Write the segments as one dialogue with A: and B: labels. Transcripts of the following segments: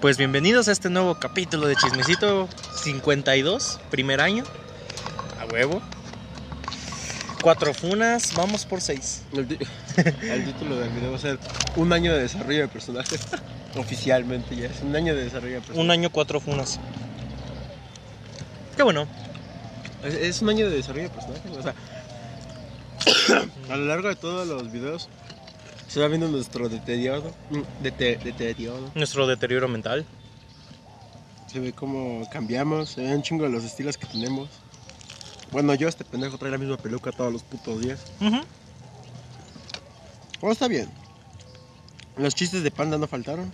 A: Pues bienvenidos a este nuevo capítulo de Chismecito 52, primer año. A huevo. Cuatro funas, vamos por seis.
B: El, título del video va a ser Un año de desarrollo de personaje. Oficialmente ya es un año de desarrollo de personaje.
A: Un año, cuatro funas. Qué bueno.
B: Es, es un año de desarrollo de personaje. O sea, a lo largo de todos los videos se va viendo nuestro deterioro. mm, dete- deterioro.
A: Nuestro deterioro mental.
B: Se ve cómo cambiamos. Se ven un chingo de los estilos que tenemos. Bueno, yo este pendejo trae la misma peluca todos los putos días.
A: Ujú.
B: Oh, está bien. Los chistes de panda no faltaron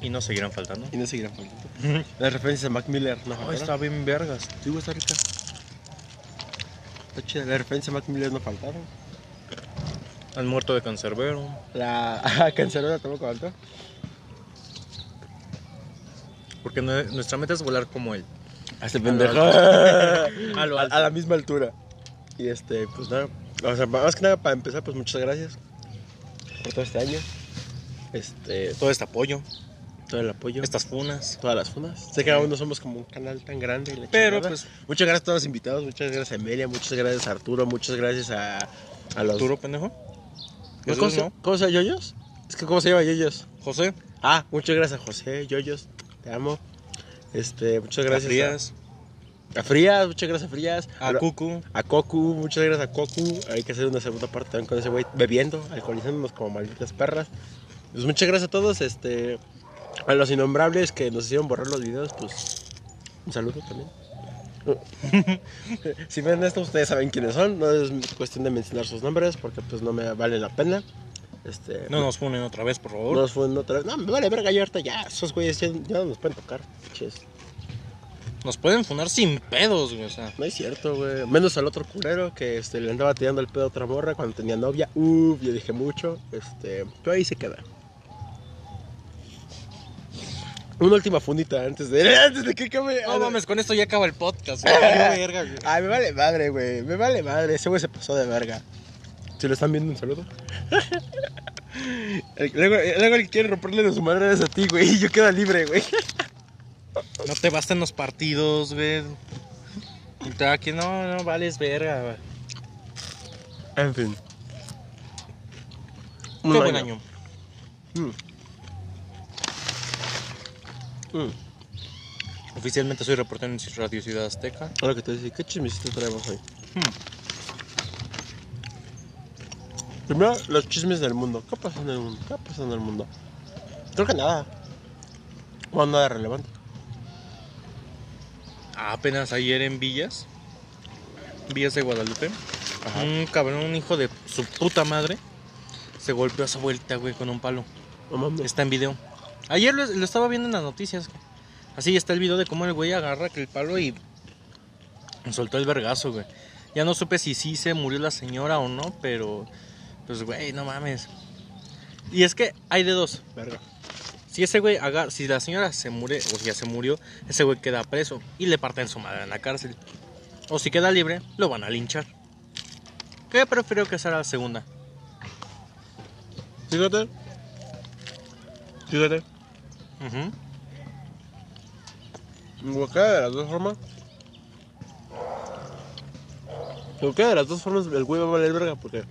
A: Y no seguirán faltando.
B: y no seguirán faltando. Las referencias a Mac Miller no faltaron.
A: está bien vergas.
B: Sí, está rica. Está chida. La referencia a Mac Miller no faltaron.
A: Al muerto de cancerbero.
B: La cancelera tampoco faltó.
A: Porque nue- nuestra meta es volar como él.
B: A este
A: pendejo.
B: a,
A: alto.
B: la misma altura. Y este, pues nada. O sea, más que nada para empezar, pues muchas gracias por todo este año. Este,
A: Todo este apoyo.
B: todo el apoyo.
A: Estas funas.
B: Todas las funas. Sé que aún no somos como un canal tan grande.
A: Pero
B: chingada.
A: pues,
B: Muchas gracias a todos los invitados. Muchas gracias a Emilia. Muchas gracias a Arturo. Muchas gracias a, a los.
A: Arturo, pendejo.
B: ¿Cómo, se,
A: ¿no?
B: ¿Cómo se llama Yoyos? Es que, ¿cómo se llama Yoyos?
A: José.
B: Ah, muchas gracias José, Yoyos, te amo. Este, muchas
A: Gracias.
B: a, a Frías, muchas gracias a Frías.
A: A Cucu.
B: A Cocu, muchas gracias a Cocu. Hay que hacer una segunda parte también con ese güey bebiendo, alcoholizándonos como malditas perras. Pues muchas gracias a todos, este, a los innombrables que nos hicieron borrar los videos, pues un saludo también. si ven esto, ustedes saben quiénes son, no es cuestión de mencionar sus nombres porque pues no me vale la pena. Este,
A: No nos funen otra vez, por favor.
B: nos fue en otra vez. No, me vale verga, ya ahorita ya. Esos güeyes ya, ya no nos pueden tocar. Ches.
A: Nos pueden funar sin pedos, güey. O sea,
B: No es cierto, güey. Menos al otro culero que este, le andaba tirando el pedo a otra morra cuando tenía novia. Uf, yo dije mucho. Este, pero ahí se queda. Una última fundita antes de, antes de que acabe.
A: no mames, con esto ya acaba el podcast. güey. Qué verga, güey.
B: Ay, me vale madre, güey. Me vale madre. Ese güey se pasó de verga. Si lo están viendo, un saludo. El- luego, luego el que quiere romperle de su madre es a ti, güey. Y yo quedo libre, güey.
A: No te bastan los partidos, güey. Y te aquí no, no vales verga, güey.
B: En fin.
A: Qué
B: Un
A: buen año.
B: Mm. Mm.
A: Oficialmente soy reportero en Radio Ciudad Azteca.
B: Ahora que te decía, ¿qué chismecito traemos hoy?
A: Hmm.
B: Primero, los chismes del mundo. ¿Qué pasa en el mundo? ¿Qué pasa en el mundo? Creo que nada. O nada relevante.
A: Apenas ayer en Villas, Villas de Guadalupe, un cabrón, un hijo de su puta madre, se golpeó a su vuelta, güey, con un palo. Está en video. Ayer lo, lo estaba viendo en las noticias. Así está el video de cómo el güey agarra el palo y soltó el vergazo, güey. Ya no supe si sí se murió la señora o no, pero pues güey, no mames. Y es que hay de dos.
B: Verga.
A: Si ese güey agarra, si la señora se muere o si ya se murió, ese güey queda preso y le parten su madre en la cárcel. O si queda libre, lo van a linchar. Que prefiero que sea la segunda.
B: Fíjate. Fíjate. En cualquiera de las dos formas. En cualquiera de las dos formas, el güey va a valer verga porque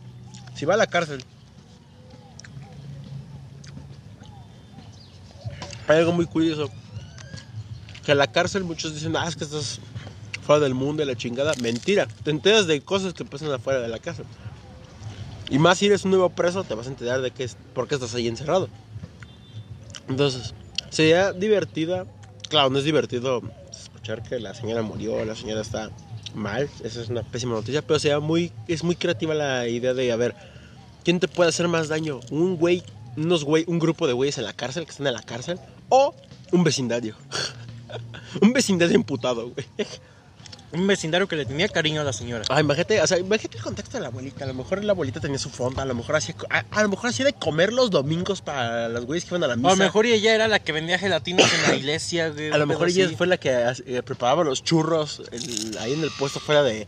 B: si va a la cárcel. Hay algo muy curioso. Que a la cárcel muchos dicen, ah, es que estás fuera del mundo y la chingada. Mentira. Te enteras de cosas que pasan afuera de la cárcel. Y más si eres un nuevo preso, te vas a enterar de qué es, por qué estás ahí encerrado. Entonces, sería divertida. Claro, no es divertido escuchar que la señora murió, la señora está mal. Esa es una pésima noticia. Pero sería muy, es muy creativa la idea de, a ver, ¿quién te puede hacer más daño? ¿Un güey, unos güey, un grupo de güeyes en la cárcel, que están en la cárcel? ¿O un vecindario? un vecindario imputado, güey.
A: Un vecindario que le tenía cariño a la señora.
B: Ay, imagínate, o sea, imagínate el contexto de la abuelita. A lo mejor la abuelita tenía su fonda, a lo mejor hacía, a, a lo mejor hacía de comer los domingos para los güeyes que iban a la
A: O
B: misa.
A: a lo mejor ella era la que vendía gelatinas en la iglesia, güey.
B: A lo mejor ella
A: así.
B: fue la que eh, preparaba los churros ahí en el puesto fuera de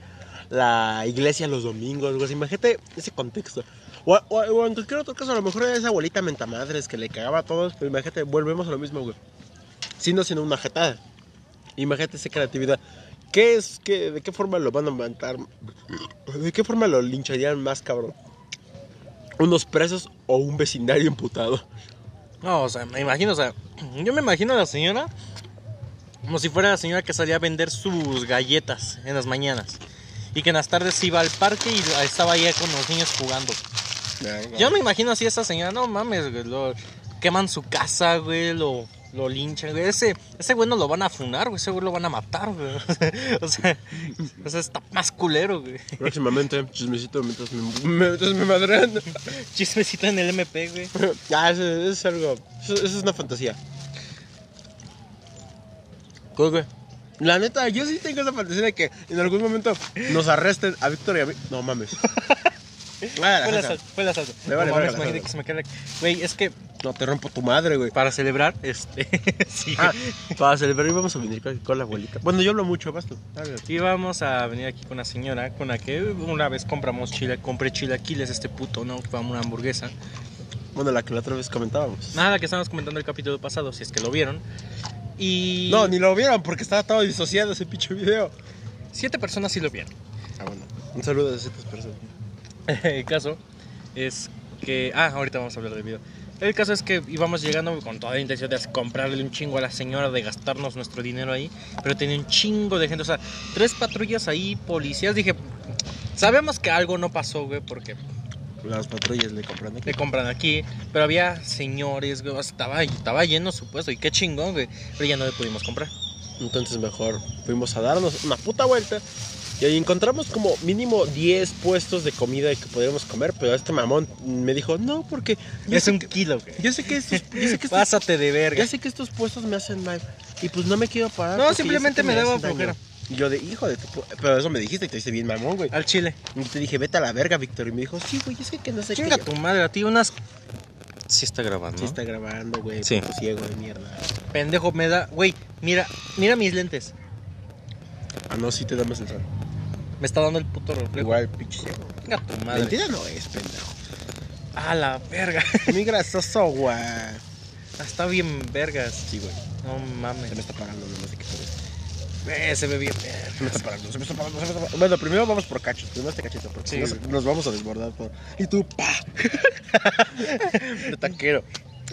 B: la iglesia los domingos, güey. Imagínate ese contexto. O, o- o en cualquier otro caso, a lo mejor era esa abuelita mentamadres que le cagaba a todos, pero imagínate, volvemos a lo mismo, güey. Siendo siendo una jetada. Imagínate esa creatividad. ¿Qué es? Qué, ¿De qué forma lo van a matar? ¿De qué forma lo lincharían más, cabrón? ¿Unos presos o un vecindario imputado?
A: No, o sea, me imagino, o sea, yo me imagino a la señora como si fuera la señora que salía a vender sus galletas en las mañanas. Y que en las tardes iba al parque y estaba ahí con los niños jugando. Yo me imagino así a esa señora, no mames, güey, lo, queman su casa, güey, lo, lo linchan, güey. Ese, ese güey no lo van a funar, güey, ese güey lo van a matar, güey. o, sea, o sea, está más culero, güey.
B: Próximamente, chismecito mientras me, mientras me madrean.
A: Chismecito en el MP, güey.
B: Ah, eso, eso es algo. Eso, eso es una fantasía. Pues, güey. La neta, yo sí tengo esa fantasía de que en algún momento nos arresten a Víctor y a mí. No mames. Ah, la
A: Fue la
B: jeta.
A: sal, fue la salsa.
B: Me vale
A: No
B: salsa.
A: que se me la- Güey, es que
B: No, te rompo tu madre, güey.
A: para celebrar, este. sí,
B: Ah, para celebrar íbamos a venir con con la abuelita. Bueno, yo hablo mucho. Dale.
A: Y vamos a venir aquí con una señora con la que una vez compramos chile, compré chilaquiles, este puto, ¿no? Fue una hamburguesa.
B: Bueno, la que la otra vez comentábamos.
A: Nada, que estábamos comentando el capítulo pasado, si es que lo vieron. Y.
B: No, ni lo vieron porque estaba todo disociado ese pinche video.
A: Siete personas sí lo vieron.
B: Ah, bueno. Un saludo a esas personas.
A: El caso es que. Ah, ahorita vamos a hablar del video. El caso es que íbamos llegando con toda la intención de comprarle un chingo a la señora, de gastarnos nuestro dinero ahí. Pero tenía un chingo de gente, o sea, tres patrullas ahí, policías. Dije, sabemos que algo no pasó, güey, porque
B: Las patrullas le compran aquí.
A: le compran aquí. Pero había señores, güey, estaba, estaba lleno su puesto. Y qué chingón, güey. Pero ya no le pudimos comprar.
B: Entonces mejor fuimos a darnos una puta vuelta. Y ahí encontramos como mínimo 10 puestos de comida que podríamos comer. Pero este mamón me dijo, no, porque
A: es un
B: que,
A: kilo, güey.
B: yo sé que estos, yo sé que estos,
A: Pásate de verga.
B: ya sé que estos puestos me hacen mal. Y pues no me quiero parar.
A: No, simplemente
B: que
A: me daba
B: hacen daño".
A: flojera.
B: Y yo de, hijo de tu... pu-". Pero eso me dijiste y te hice bien mamón, güey.
A: Al chile.
B: Y te dije, vete a la verga, Víctor. Y me dijo, sí, güey, es que, que no sé
A: Chinga
B: qué.
A: tu madre, a ti unas. Sí está grabando.
B: Sí está grabando, güey.
A: Sí.
B: puto ciego de mierda.
A: Pendejo, me da. Güey, mira, mira mis lentes.
B: Ah, no, sí te damos el sol.
A: Me está dando el puto reflejo.
B: Igual, pinche ciego.
A: Chinga tu madre.
B: Mentira no es, pendejo.
A: A la verga.
B: Muy grasoso, güey.
A: Está bien vergas.
B: Sí, güey.
A: No
B: Se
A: mames.
B: me está pagando, sé qué por eso.
A: Eh, se ve bien
B: Se me está pagando, se me está pagando, se me está pagando. Bueno, primero vamos por cachos. Primero este cachito, porque
A: Sí,
B: si no
A: güey.
B: se- nos vamos a desbordar todo. Y tú, pa. de taquero.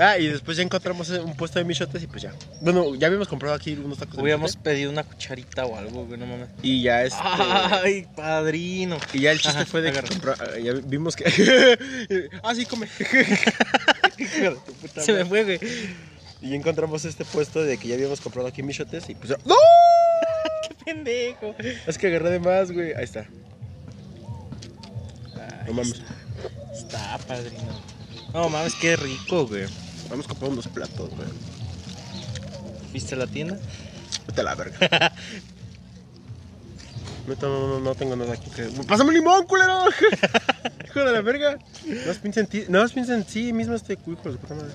B: Ah, y después ya encontramos un puesto de michotes y pues ya. Bueno, ya habíamos comprado aquí unos tacos de
A: Hubiéramos
B: michote.
A: pedido una cucharita o algo, güey, no mames.
B: Y ya este.
A: Ay, padrino.
B: Y ya el chiste
A: Ajá,
B: fue de que compró- ah, ya vimos que. ah, sí, come.
A: Se me fue, güey.
B: Y encontramos este puesto de que ya habíamos comprado aquí michotes y pues. ¡No!
A: Qué pendejo.
B: Es que agarré de más, güey. Ahí está. No mames.
A: Está, padrino. No mames, qué rico, güey.
B: Vamos a comprar unos platos, güey.
A: ¿Viste la tienda?
B: Vete a la verga. No, no, no, tengo nada aquí que. ¡Pásame limón, culero! Hijo de la verga. No piensa en ti. No piensa en sí mismo este hijo de puta madre.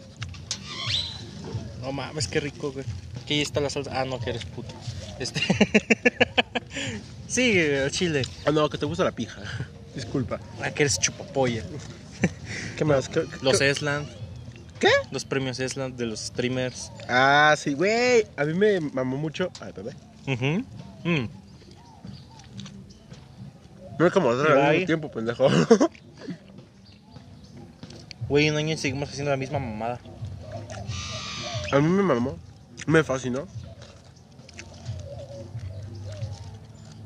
A: No mames, qué rico, güey. Aquí está la salsa. Ah, no, que eres puto. Este. sí, el chile.
B: Ah, no, que te gusta la pija. Disculpa.
A: Ah, que eres chupapolla.
B: ¿Qué más? ¿Qué-
A: Los Esland.
B: ¿Qué?
A: Los premios Esland de los streamers.
B: Ah, sí, güey. A mí me mamó mucho. Ay, bebé.
A: Ujú. Mm.
B: No es como hacer al mismo tiempo, pendejo.
A: Güey, un año y seguimos haciendo la misma mamada.
B: A mí me mamó. Me fascinó.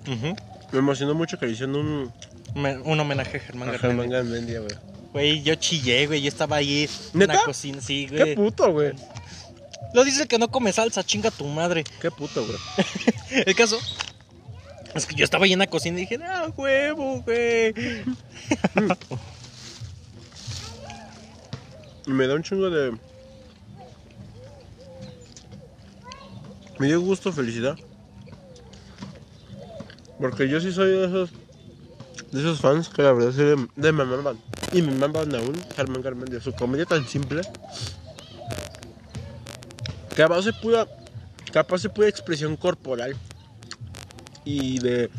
A: Ujú.
B: Me emocionó mucho que le hicieron un.
A: Me- un homenaje a Germán
B: A
A: Garmendia.
B: Germán Garmendia, güey.
A: Güey, yo chillé, güey. Yo estaba ahí en la cocina. Sí,
B: Qué
A: güey.
B: puto, güey.
A: Lo dice que no come salsa, chinga tu madre.
B: Qué puto, güey.
A: El caso es que yo estaba ahí en la cocina y dije, ah, huevo, güey.
B: Y me da un chingo de. Me dio gusto, felicidad. Porque yo sí soy de esos. De esos fans que la verdad sí de, de me maman. Y me maman aún Germán Garmendia. Su comedia tan simple. Capaz se pudo. Capaz se pudo expresión corporal. Y de.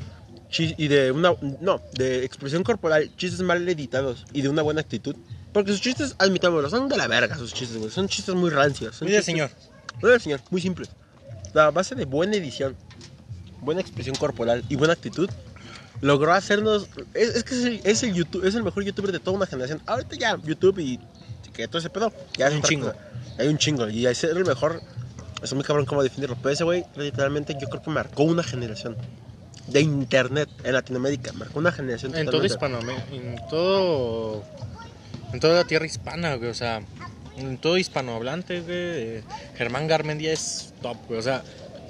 B: y de una no, de expresión corporal, chistes mal editados y de una buena actitud. Porque sus chistes, admitámoslo, son de la verga sus chistes, güey. Son chistes muy rancios. Son
A: Mire,
B: chistes-
A: señor.
B: Mire, señor, muy simples. La base de buena edición, buena expresión corporal y buena actitud logró hacernos. Es, es que es el, es el YouTube, es el mejor youtuber de toda una generación. Ahorita ya, YouTube y que todo ese pedo. Ya es
A: Hay un chingo.
B: cosa. Hay un chingo. Y ser el mejor. Es muy cabrón cómo definirlo. Pero ese güey, literalmente, yo creo que marcó una generación de internet en Latinoamérica. Marcó una generación.
A: En todo. Hispanoamérica, en todo, en toda la tierra hispana, güey, o sea, en todo hispanohablante, güey, Germán Garmendia es top, güey, o sea,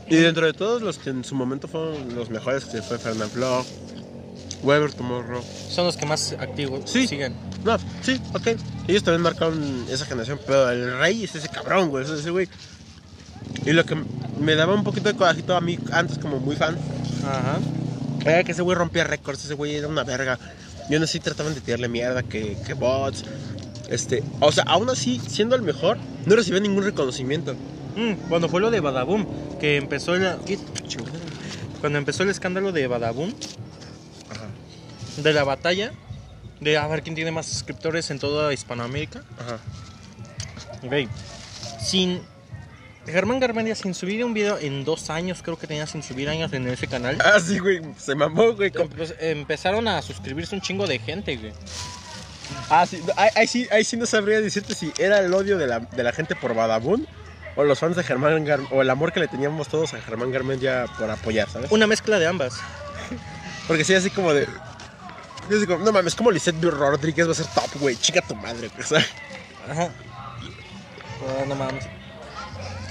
B: Y dentro de todos los que en su momento fueron los mejores, que fue Fernand Flo, Weber Tomorrow.
A: son los que más activos
B: Sí.
A: siguen.
B: No, sí, ok. Ellos también marcaron esa generación, pero el rey es ese cabrón, güey, es ese güey. Y lo que me daba un poquito de corajito a mí antes como muy fan,
A: Ajá.
B: era que ese güey rompía récords, ese güey era una verga. No sé si trataban de tirarle mierda, que, que bots. Este, o sea, aún así, siendo el mejor, no recibía ningún reconocimiento.
A: Mm, cuando fue lo de Badaboom, que empezó el, cuando empezó el escándalo de Badaboom, de la batalla, de a ver quién tiene más suscriptores en toda Hispanoamérica,
B: ajá.
A: Güey, sin Germán Garmendia sin subir un video en dos años, creo que tenía sin subir años en ese canal.
B: Ah, sí, güey, se mamó, güey. con-
A: Pues, empezaron a suscribirse un chingo de gente, güey.
B: Ah, sí, ahí, ahí sí, ahí sí no sabría decirte si era el odio de la, de la gente por Badabun o los fans de Germán Gar o el amor que le teníamos todos a Germán Garmendia por apoyar, ¿sabes?
A: Una mezcla de ambas.
B: Porque sí, así como de. Yo como, no mames, como Lisette Rodríguez va a ser top, güey. Chica tu madre, güey. ¿sabes?
A: Ajá. No mames.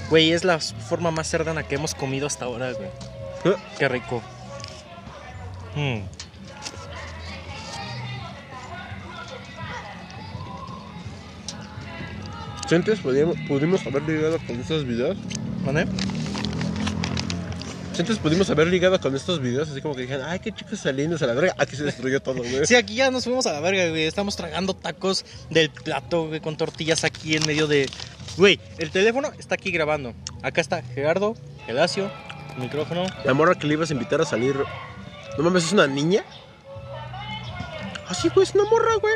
A: Güey, es la forma más cerdana que hemos comido hasta ahora, güey. Qué rico. Mm.
B: Si antes podíamos, pudimos haber ligado con estos videos.
A: ¿Vale?
B: Antes pudimos haber ligado con estos videos, así como que dijeron, ay, qué chicos saliendo a la verga. Aquí se destruyó todo, güey.
A: Sí, aquí ya nos fuimos a la verga, güey. Estamos tragando tacos del plato, güey, con tortillas aquí en medio de. Güey, el teléfono está aquí grabando. Acá está Gerardo, Gelacio, micrófono.
B: La morra que le ibas a invitar a salir. No mames, es una niña. Así, güey, es una morra, güey.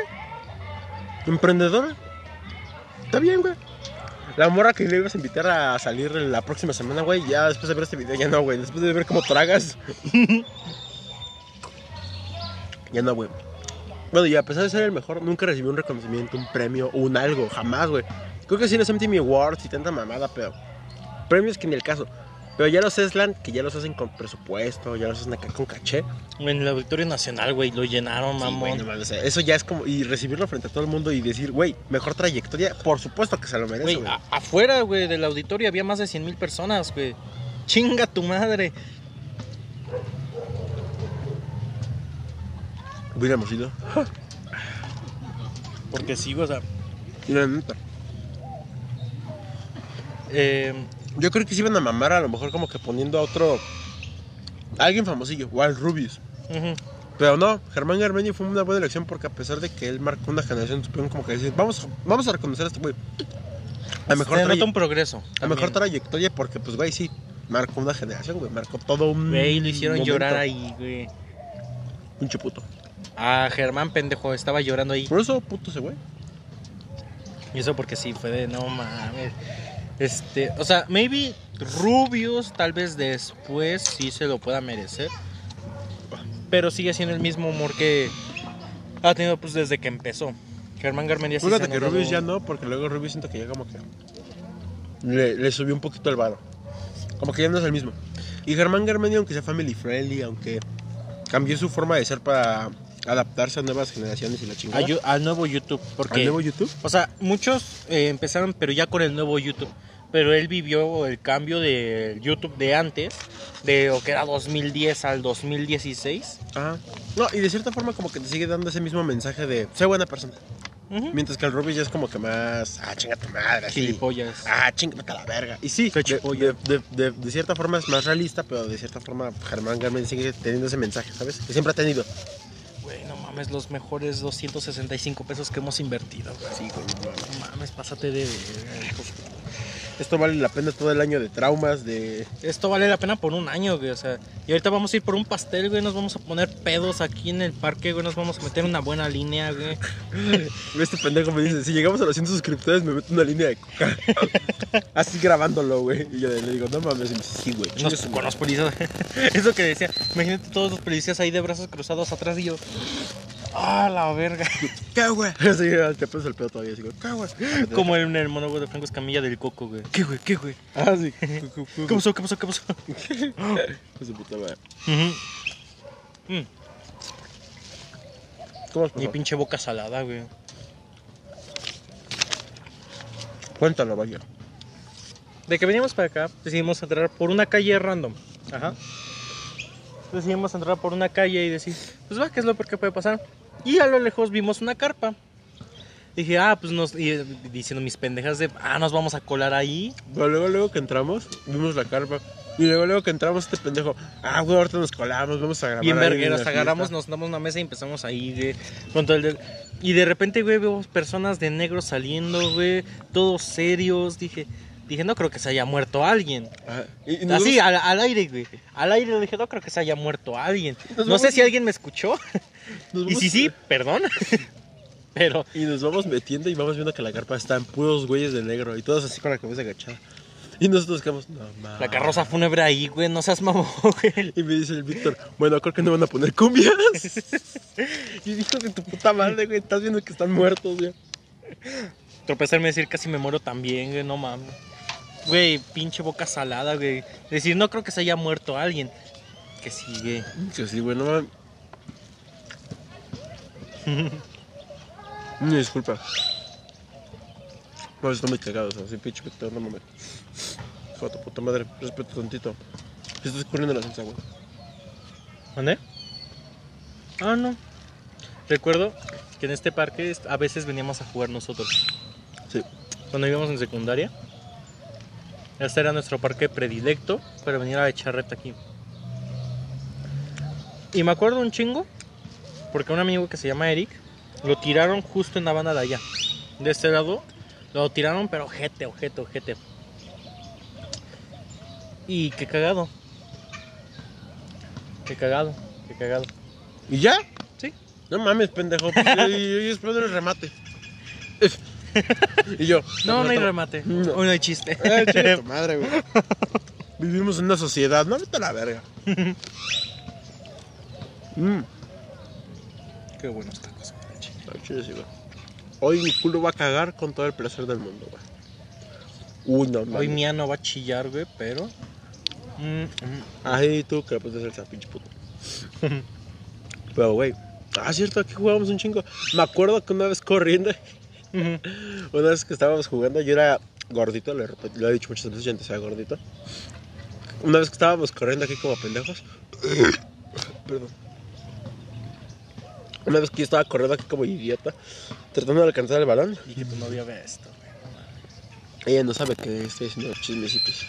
B: Emprendedora. Está bien, güey. La morra que le ibas a invitar a salir la próxima semana, güey, ya después de ver este video, ya no, güey. Después de ver cómo tragas. ya no, güey. Bueno, y a pesar de ser el mejor, nunca recibí un reconocimiento, un premio, un algo, jamás, güey. Creo que sí los MTV Awards y tanta mamada, pero premios que ni el caso. Pero ya los Eslan, que ya los hacen con presupuesto, ya los hacen acá con caché.
A: En la Victoria Nacional, güey, lo llenaron, mamón.
B: o sea, eso ya es como. Y recibirlo frente a todo el mundo y decir, güey, mejor trayectoria, por supuesto que se lo merece,
A: Güey, afuera, güey, del auditorio había más de 100 mil personas, güey. Chinga tu madre.
B: Hubiéramos ido.
A: Porque sí, o sea.
B: Y la neta.
A: eh,
B: Yo creo que se iban a mamar a lo mejor como que poniendo a otro. a alguien famosillo, o al Rubius. Pero no, Germán Garmendia fue una buena elección porque a pesar de que él marcó una generación, supieron como que decir, vamos, vamos a reconocer a este güey. A mejor,
A: un progreso.
B: a mejor trayectoria porque, pues, güey, sí, marcó una generación, güey. Marcó todo un.
A: Güey, lo hicieron
B: momento.
A: llorar ahí, güey.
B: Pinche puto.
A: Ah, Germán, pendejo, estaba llorando ahí.
B: Por eso, puto ese güey.
A: Y eso porque sí, fue de no mames. Este, o sea, maybe Rubius tal vez después sí se lo pueda merecer. Pero sigue siendo el mismo humor que ha tenido pues desde que empezó. Germán Garmendia sí
B: Fíjate que Rubius ya no, porque luego Rubius siento que ya como que. Le, le subió un poquito el varo. Como que ya no es el mismo. Y Germán Garmendia, aunque sea family friendly, aunque cambió su forma de ser para adaptarse a nuevas generaciones y la chingada.
A: al nuevo YouTube. Porque,
B: ¿Al nuevo YouTube?
A: o sea, muchos eh, empezaron, pero ya con el nuevo YouTube. Pero él vivió el cambio del YouTube de antes, de lo que era 2010 al 2016.
B: Ajá. No, y de cierta forma como que te sigue dando ese mismo mensaje de sé buena persona.
A: Ujú.
B: Mientras que el Rubius ya es como que más. Ah, chinga tu madre. así.
A: Gilipollas.
B: Ah, chinga a la verga. Y sí, de, de, de- de- cierta forma es más realista, pero de cierta forma Germán Garmendia sigue teniendo ese mensaje, ¿sabes? Que siempre ha tenido.
A: Güey, no mames, los mejores 265 pesos que hemos invertido. güey.
B: Sí, güey.
A: No mames, pásate de...
B: Esto vale la pena todo el año de traumas, de...
A: Esto vale la pena por un año, güey. O sea, y ahorita vamos a ir por un pastel, güey. Nos vamos a poner pedos aquí en el parque, güey. Nos vamos a meter una buena línea, güey.
B: Este pendejo me dice, si llegamos a los 100 suscriptores me meto una línea de coca. Así grabándolo, güey. Y yo le digo, no mames, y me dice, sí, güey.
A: Nos, con
B: madre".
A: los policías. Eso que decía. Imagínate todos los policías ahí de brazos cruzados atrás y yo. Ah, la verga.
B: ¿Qué, güey? Sí, te pones el pedo todavía, así, güey, ¿qué, güey?
A: Como en el monólogo de Franco Escamilla del Coco, güey. ¿Qué, güey? ¿Qué, güey?
B: Ah, sí.
A: ¿Qué pasó? ¿Qué pasó? ¿Qué pasó?
B: Su puta.
A: Ujú. Mm,
B: ¿Cómo
A: Mi pinche boca salada, güey.
B: Cuéntalo, vaya.
A: De que veníamos para acá, decidimos entrar por una calle random. Ajá. Decidimos entrar por una calle y decir, pues va, ¿qué es lo peor que puede pasar? Y a lo lejos vimos una carpa. Dije, ah, pues nos. Y eh, diciendo mis pendejas de, ah, nos vamos a colar ahí.
B: Pero luego, luego que entramos, vimos la carpa. Y luego, luego que entramos, este pendejo, ah, güey, ahorita nos colamos, vamos a grabar.
A: Bien vergueros, agarramos, nos damos una mesa y empezamos ahí, güey. Con todo el del- Y de repente, güey, veo personas de negro saliendo, güey. Todos serios. Dije, dije, no creo que se haya muerto alguien.
B: Ah, y, y
A: Así, al, al aire, güey. Al aire le dije, no creo que se haya muerto alguien. No sé si alguien me escuchó. Y si sí, perdón. Pero,
B: Y nos vamos metiendo y vamos viendo que la carpa está en puros güeyes de negro y todos así con la cabeza agachada. Y nosotros quedamos, no mames.
A: la carroza fúnebre ahí, güey, no seas mamón, güey.
B: Y me dice el Víctor, bueno, creo que no van a poner cumbias. y dijo de tu puta madre, güey, estás viendo que están muertos, güey.
A: Tropezarme decir casi me muero también, güey, no mames. Güey, pinche boca salada, güey. Decir, no creo que se haya muerto alguien. Que sigue.
B: Que sí, güey, no disculpa. No, están muy cagados, así pinche Víctor, no mames. Hijo de puta madre, respeto tantito. Estás corriendo la salsa, güey.
A: ¿Dónde? Ah, no. Recuerdo que en este parque a veces veníamos a jugar nosotros.
B: Sí.
A: Cuando íbamos en secundaria. Este era nuestro parque predilecto para venir a echar reta aquí. Y me acuerdo un chingo. Porque un amigo que se llama Eric lo tiraron justo en la banda de allá. De este lado lo tiraron, pero ojete, ojete, ojete. Y qué cagado. Qué cagado, qué cagado.
B: ¿Y ya?
A: Sí.
B: No mames, pendejo. Pues, yo, yo, yo espero el remate. y yo.
A: No, no hay remate.
B: No.
A: Hoy no hay chiste.
B: Eh, tu madre, güey. Vivimos en una sociedad, no vete a la verga. Mm,
A: Qué buenos tacos.
B: sí, güey. Hoy mi culo va a cagar con todo el placer del mundo, güey. Uy, no.
A: Hoy Mía no va a chillar, güey, pero. Mm, mm.
B: Ay, tú que puedes hacer esa pinche puto. Pero, güey. Ah, cierto, aquí jugábamos un chingo. Me acuerdo que una vez corriendo. una vez que estábamos jugando, yo era gordito, lo he, repet- lo he dicho muchas veces, yo antes era gordito. Una vez que estábamos corriendo aquí como pendejos. Perdón. Una vez que yo estaba corriendo aquí como idiota, tratando de alcanzar el balón,
A: Y que tu novia vea esto, güey.
B: ella no sabe que estoy haciendo chismecitos.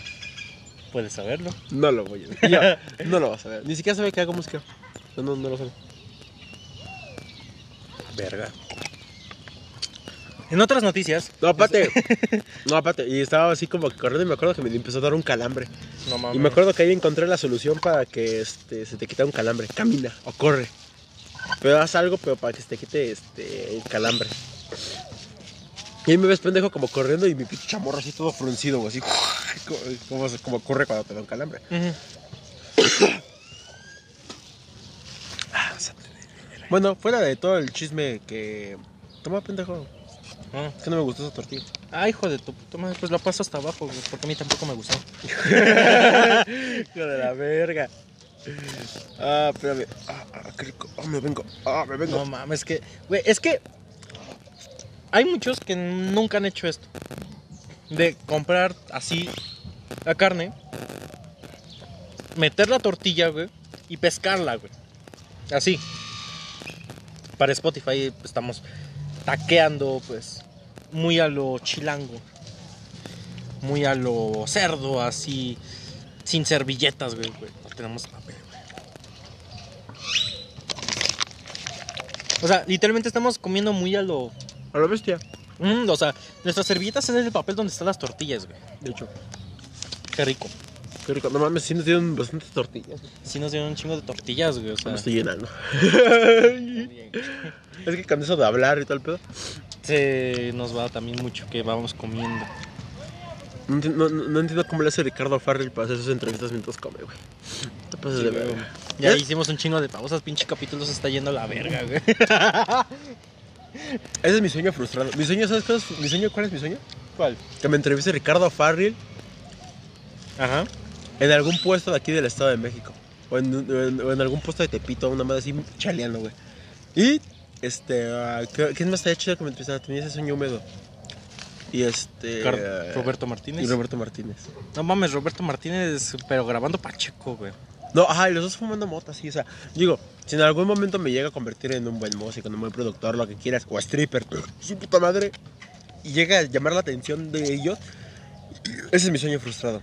A: Puedes saberlo.
B: No lo voy a. Ya, no lo vas a ver. Ni siquiera sabe que hago música. No, no, no lo sabe.
A: Verga. En otras noticias.
B: No, aparte. No, aparte. Y estaba así como que corriendo y me acuerdo que me empezó a dar un calambre.
A: No mames.
B: Y me acuerdo que ahí encontré la solución para que este, se te quite un calambre. Camina o corre. Pero haz algo, pero para que se te quite este, el calambre. Y ahí me ves pendejo como corriendo y mi pinche chamorro así todo fruncido, güey, así. Como, como, corre cuando te da un calambre.
A: Ujú.
B: Bueno, fuera de todo el chisme que. Toma, pendejo.
A: Ah.
B: Es que no me gustó esa tortilla.
A: Ah, hijo de tu puta madre, pues la paso hasta abajo, güey, porque a mí tampoco me gustó.
B: Hijo de la verga. Ah, espérame. Ah, ah, qué rico. Ah, me vengo. Ah, me vengo.
A: No mames, que. Güey, es que. Hay muchos que nunca han hecho esto. De comprar así la carne, meter la tortilla, güey, y pescarla, güey. Así. Para Spotify pues, estamos taqueando, pues, muy a lo chilango. Muy a lo cerdo, así. Sin servilletas, güey. güey. No tenemos papel, güey. O sea, literalmente estamos comiendo muy a lo.
B: A la bestia.
A: Mm, o sea, nuestras servilletas es el papel donde están las tortillas, güey.
B: De hecho.
A: Qué rico.
B: Qué rico. No mames, sí nos dieron bastantes tortillas.
A: Sí nos dieron un chingo de tortillas, güey. O sea,
B: Me estoy llenando. es que con eso de hablar y todo el pedo.
A: Se nos va también mucho que vamos comiendo.
B: No, enti- no- no- no entiendo cómo le hace Ricardo Farrell para hacer sus entrevistas mientras come, güey. Te pasas de verga.
A: Ya
B: ¿Eh?
A: hicimos un chingo de pausas, pinche capítulo se está yendo a la verga, güey.
B: Ese es mi sueño frustrado. Mi sueño, ¿sabes cuál es mi sueño? ¿Cuál es mi sueño?
A: ¿Cuál?
B: Que me entreviste Ricardo Farrell
A: Ajá.
B: en algún puesto de aquí del Estado de México. O en, o en- o en algún puesto de Tepito, una madre así chaleando, güey. Y, este, ah, ¿qué- ¿quién más estaría chido que me entrevistara? Tenía ese sueño húmedo. Y este.
A: Car-
B: eh,
A: Roberto Martínez.
B: Y Roberto Martínez.
A: No mames, Roberto Martínez, pero grabando Pacheco, güey.
B: No, ajá, y los dos fumando mota, sí, o sea, digo, si en algún momento me llega a convertir en un buen músico, en un buen productor, lo que quieras, o stripper, su puta madre, y llega a llamar la atención de ellos, ese es mi sueño frustrado.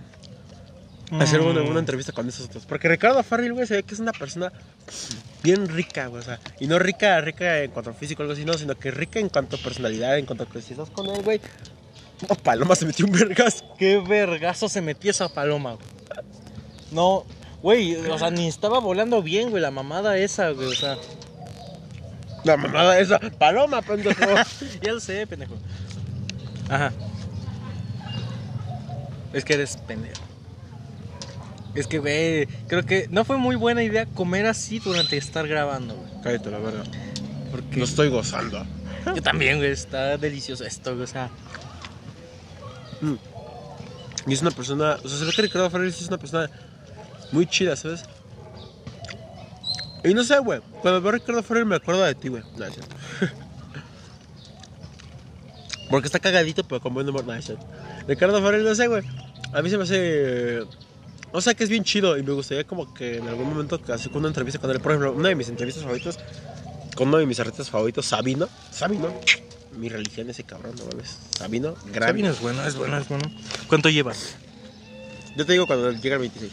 B: Hacer una,
A: Mm.
B: una entrevista con esos otros. Porque Ricardo Farrell, güey, se ve que es una persona bien rica, güey, o sea, y no rica, rica en cuanto a físico o algo así, no, sino que rica en cuanto a personalidad, en cuanto a que si estás con él, güey, una paloma se metió un vergas.
A: Qué vergazo se metió esa paloma, güey. No, güey, o sea, ni estaba volando bien, güey, la mamada esa, güey, o sea.
B: La mamada esa, paloma, pendejo.
A: Ya lo sé, pendejo. Ajá. Es que eres pendejo. Es que, güey, creo que no fue muy buena idea comer así durante estar grabando, güey.
B: Cállate la verga.
A: Porque
B: Lo estoy gozando.
A: yo también, güey, está delicioso esto, güey, o sea.
B: Y es una persona, o sea, se ve que Ricardo sí es una persona muy chida, ¿sabes? Y no sé, güey, cuando veo a Ricardo Farrell me acuerdo de ti, güey. No, es cierto. Porque está cagadito, pero con buen humor. No, es cierto. Ricardo Farrell, no sé, güey. A mí se me hace... O sea, que es bien chido y me gustaría como que en algún momento que hacer una entrevista con él. Por ejemplo, una de mis entrevistas favoritas con uno de mis artistas favoritos, Sabino. Sabino. Mi religión, ese cabrón, no mames. Sabino, gran.
A: Sabino es bueno, es bueno, es bueno. ¿Cuánto llevas?
B: Yo te digo cuando llega el 26.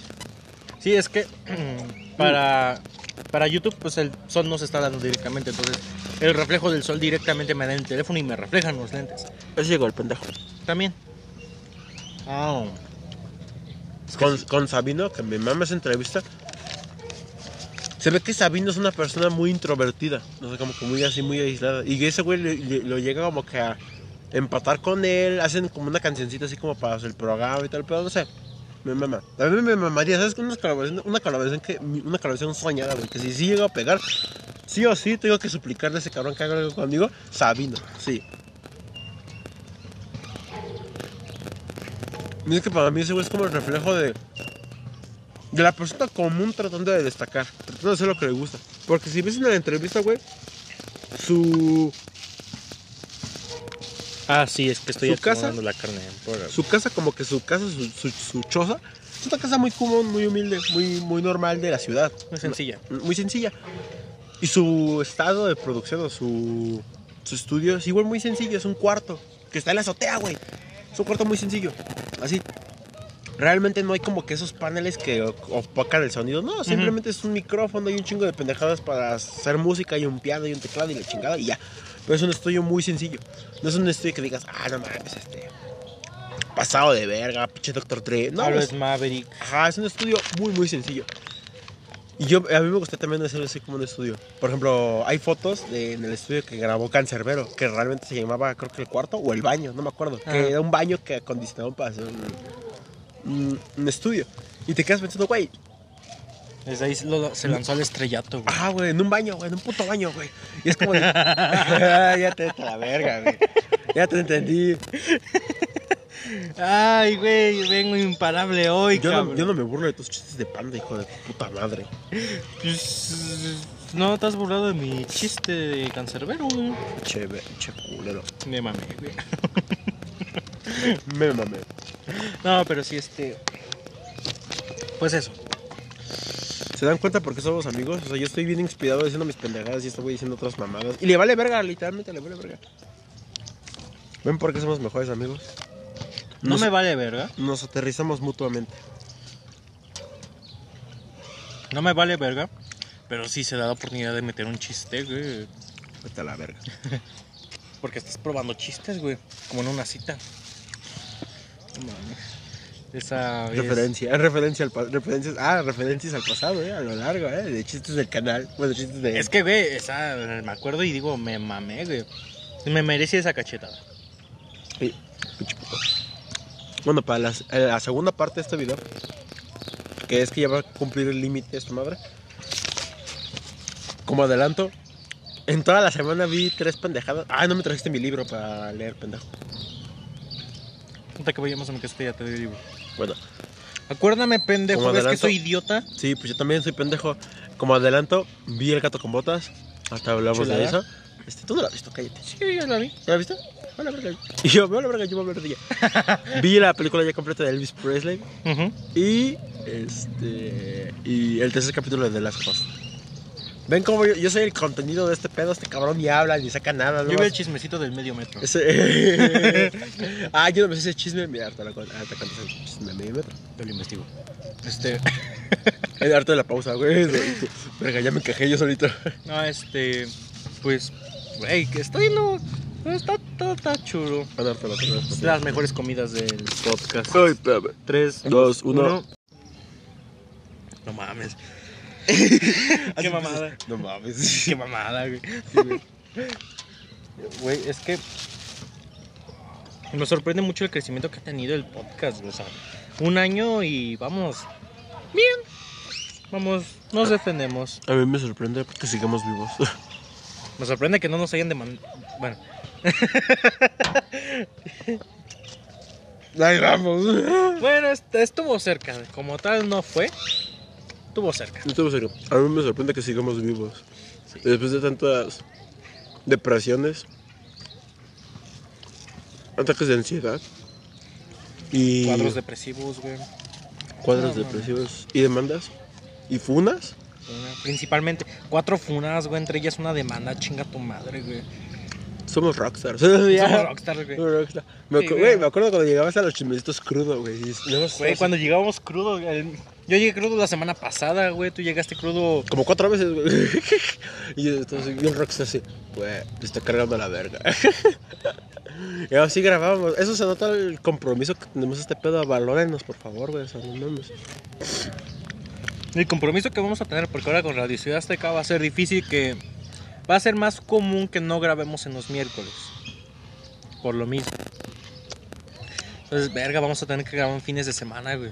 A: Sí, es que para, para YouTube, pues el sol no se está dando directamente, entonces el reflejo del sol directamente me da en el teléfono y me reflejan los lentes.
B: Ese llegó el pendejo.
A: También. Ah,
B: Con, con Sabino, que me mama esa entrevista. Se ve que Sabino es una persona muy introvertida. No sé, como que muy así, muy aislada. Y ese güey le- le- lo llega como que a empatar con él. Hacen como una cancioncita así como para el programa y tal. Pero no sé. Me mama. A mí me mamaría, ¿sabes? Una colaboración, una colaboración, que, una colaboración soñada, güey. Que si sí llega a pegar, sí o sí tengo que suplicarle a ese cabrón que haga algo conmigo. Sabino, sí. Y es que para mí ese güey es como el reflejo de, de la persona común tratando de destacar, tratando de hacer lo que le gusta. Porque si ves en la entrevista, güey, su,
A: ah, sí, es que estoy
B: ¿Su casa?
A: la carne. por-
B: su casa, como que su casa, su, su, su choza, es una casa muy común, muy humilde, muy, muy normal de la ciudad.
A: Muy sencilla.
B: Muy sencilla. Y su estado de producción o su, su estudio es igual muy sencillo, es un cuarto que está en la azotea, güey. Es un cuarto muy sencillo, así. Realmente no hay como que esos paneles que opacan el sonido, no, simplemente es un micrófono y un chingo de pendejadas para hacer música y un piano y un teclado y la chingada y ya. Pero es un estudio muy sencillo. No es un estudio que digas, ah, no mames, este. Pasado de verga, pinche Doctor Dre. No, es
A: Maverick.
B: Ajá, es un estudio muy, muy sencillo. Y yo, a mí me gusta también hacerlo así como un estudio. Por ejemplo, hay fotos de, en el estudio que grabó Cancerbero, que realmente se llamaba, creo que el cuarto o el baño, no me acuerdo. Que era un baño que acondicionaron para hacer un, un- un estudio. Y te quedas pensando, güey,
A: Desde ahí lo- se lanzó al estrellato, güey.
B: ajá, güey, en un baño, güey, en un puto baño, güey. Y es como de, ya te la verga, güey. Ya te entendí.
A: Ay, güey, vengo imparable hoy,
B: Yo no,
A: cabrón.
B: yo no me burlo de tus chistes de panda, hijo de puta madre.
A: Pues, no te has burlado de mi chiste de cancerbero, güey.
B: Che, che culero.
A: Me mamé, güey.
B: Me mamé.
A: No, pero sí, este. Pues eso.
B: ¿Se dan cuenta por qué somos amigos? O sea, yo estoy bien inspirado diciendo mis pendejadas y este güey diciendo otras mamadas. Y le vale verga, literalmente le vale verga. ¿Ven por qué somos mejores amigos?
A: No
B: Nos,
A: me vale verga.
B: nos aterrizamos mutuamente.
A: No me vale verga. Pero sí se da la oportunidad de meter un chiste, güey.
B: Vete a la verga.
A: Porque estás probando chistes, güey. Como en una cita. No mames. Esa es-
B: Referencia, referencia al referencias, ah, referencias al pasado, eh, a lo largo, eh, de chistes del canal, bueno, chistes de...
A: Es que, güey, esa me acuerdo y digo, me mamé, güey. Me merecía esa cachetada.
B: Sí, pinche puto. Bueno, para eh, la segunda parte de este video, que es que ya va a cumplir el límite esta madre. Como adelanto, en toda la semana vi tres pendejadas. Ah, no me trajiste mi libro para leer, pendejo.
A: Puta que vayamos a mi casa ya te doy el libro.
B: Bueno,
A: Acuérdame, pendejo,
B: Como
A: ¿ves que soy idiota?
B: sí, pues yo también soy pendejo. Como adelanto, vi El gato con botas. Hasta hablamos de eso. Este, tú no lo has visto, cállate.
A: Sí, ya la vi.
B: ¿Ya la viste? Hola, verga. Y yo, hola, verga, yo voy a hablar de ella. vi la película ya completa de Elvis Presley.
A: Ujú.
B: Y este. Y el tercer capítulo de The Last of Us. Ven cómo yo, yo soy el contenido de este pedo. Este cabrón ni habla ni saca nada.
A: Yo
B: nomás-
A: vi el chismecito del medio metro.
B: Ese- ah, yo no me sé ese chisme. Mira, ahorita lo cuento. Ahorita cuento ese chisme de medio metro.
A: Yo lo investigo. Este.
B: Arte de la pausa, güey. Verga, ya me quejé yo solito.
A: No, este. Pues. Güey, que estoy no. Está, está, está chulo. Las mejores comidas del podcast.
B: Ay, espérame.
A: 3,
B: Dos, uno.
A: No mames. Qué mamada.
B: No mames.
A: Qué mamada, güey. Güey, es que. Me sorprende mucho el crecimiento que ha tenido el podcast, güey. O sea, un año y vamos. Bien. Vamos, nos defendemos.
B: A mí me sorprende que sigamos vivos.
A: Me sorprende que no nos hayan demandado. Bueno,
B: Ahí vamos.
A: bueno, est- estuvo cerca. Como tal, no fue. Estuvo cerca.
B: No estuvo serio. A mí me sorprende que sigamos vivos. Después de tantas depresiones, ataques de ansiedad y
A: Cuadros depresivos, güey.
B: cuadros
A: No, no, no.
B: depresivos y demandas y funas.
A: Principalmente cuatro funas, güey. Entre ellas una demanda. Chinga tu madre, güey.
B: Somos rockstars.
A: Somos rockstars, güey.
B: Somos rockstar. Me,
A: Sí,
B: acu-
A: güey.
B: güey, me acuerdo cuando llegabas a los chismecitos crudos, güey. nada más-
A: Güey, cuando llegábamos crudos, el- yo llegué crudo la semana pasada, güey. Tú llegaste crudo.
B: Como cuatro veces, güey. y yo así, bien rockstar así, güey, te está cargando la verga. y así grabábamos. Eso se nota el compromiso que tenemos este pedo. Valórenos, por favor, güey. O sea, no mames.
A: El compromiso que vamos a tener, porque ahora con Radio Ciudad Azteca va a ser difícil que. Va a ser más común que no grabemos en los miércoles. Por lo mismo. Entonces, verga, vamos a tener que grabar en fines de semana, güey.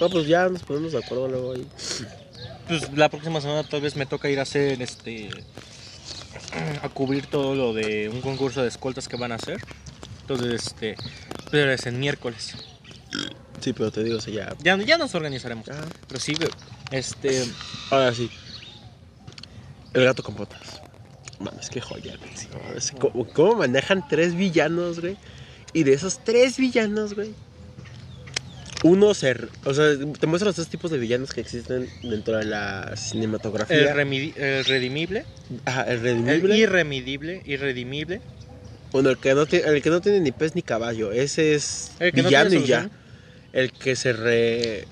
B: No, pues ya nos ponemos de acuerdo luego ahí.
A: Pues la próxima semana tal vez me toca ir a hacer este. a cubrir todo lo de un concurso de escoltas que van a hacer. Entonces, este. Pero es el miércoles.
B: Sí, pero te digo, o sea, ya.
A: Ya, ya nos organizaremos.
B: Ah.
A: Pero sí, güey. Este.
B: Ahora sí. El gato con botas. Mames, qué joya, güey. ¿Cómo manejan tres villanos, güey? Y de esos tres villanos, güey. Uno ser. O sea, te muestra los tres tipos de villanos que existen dentro de la
A: El,
B: cinematografía.
A: remidi- el redimible.
B: Ajá, el
A: El
B: redimible.
A: irremedible. Irredimible.
B: Bueno, el que, no tiene, el que no tiene ni pez ni caballo. Ese es
A: El que no
B: villano y ya. El que se re.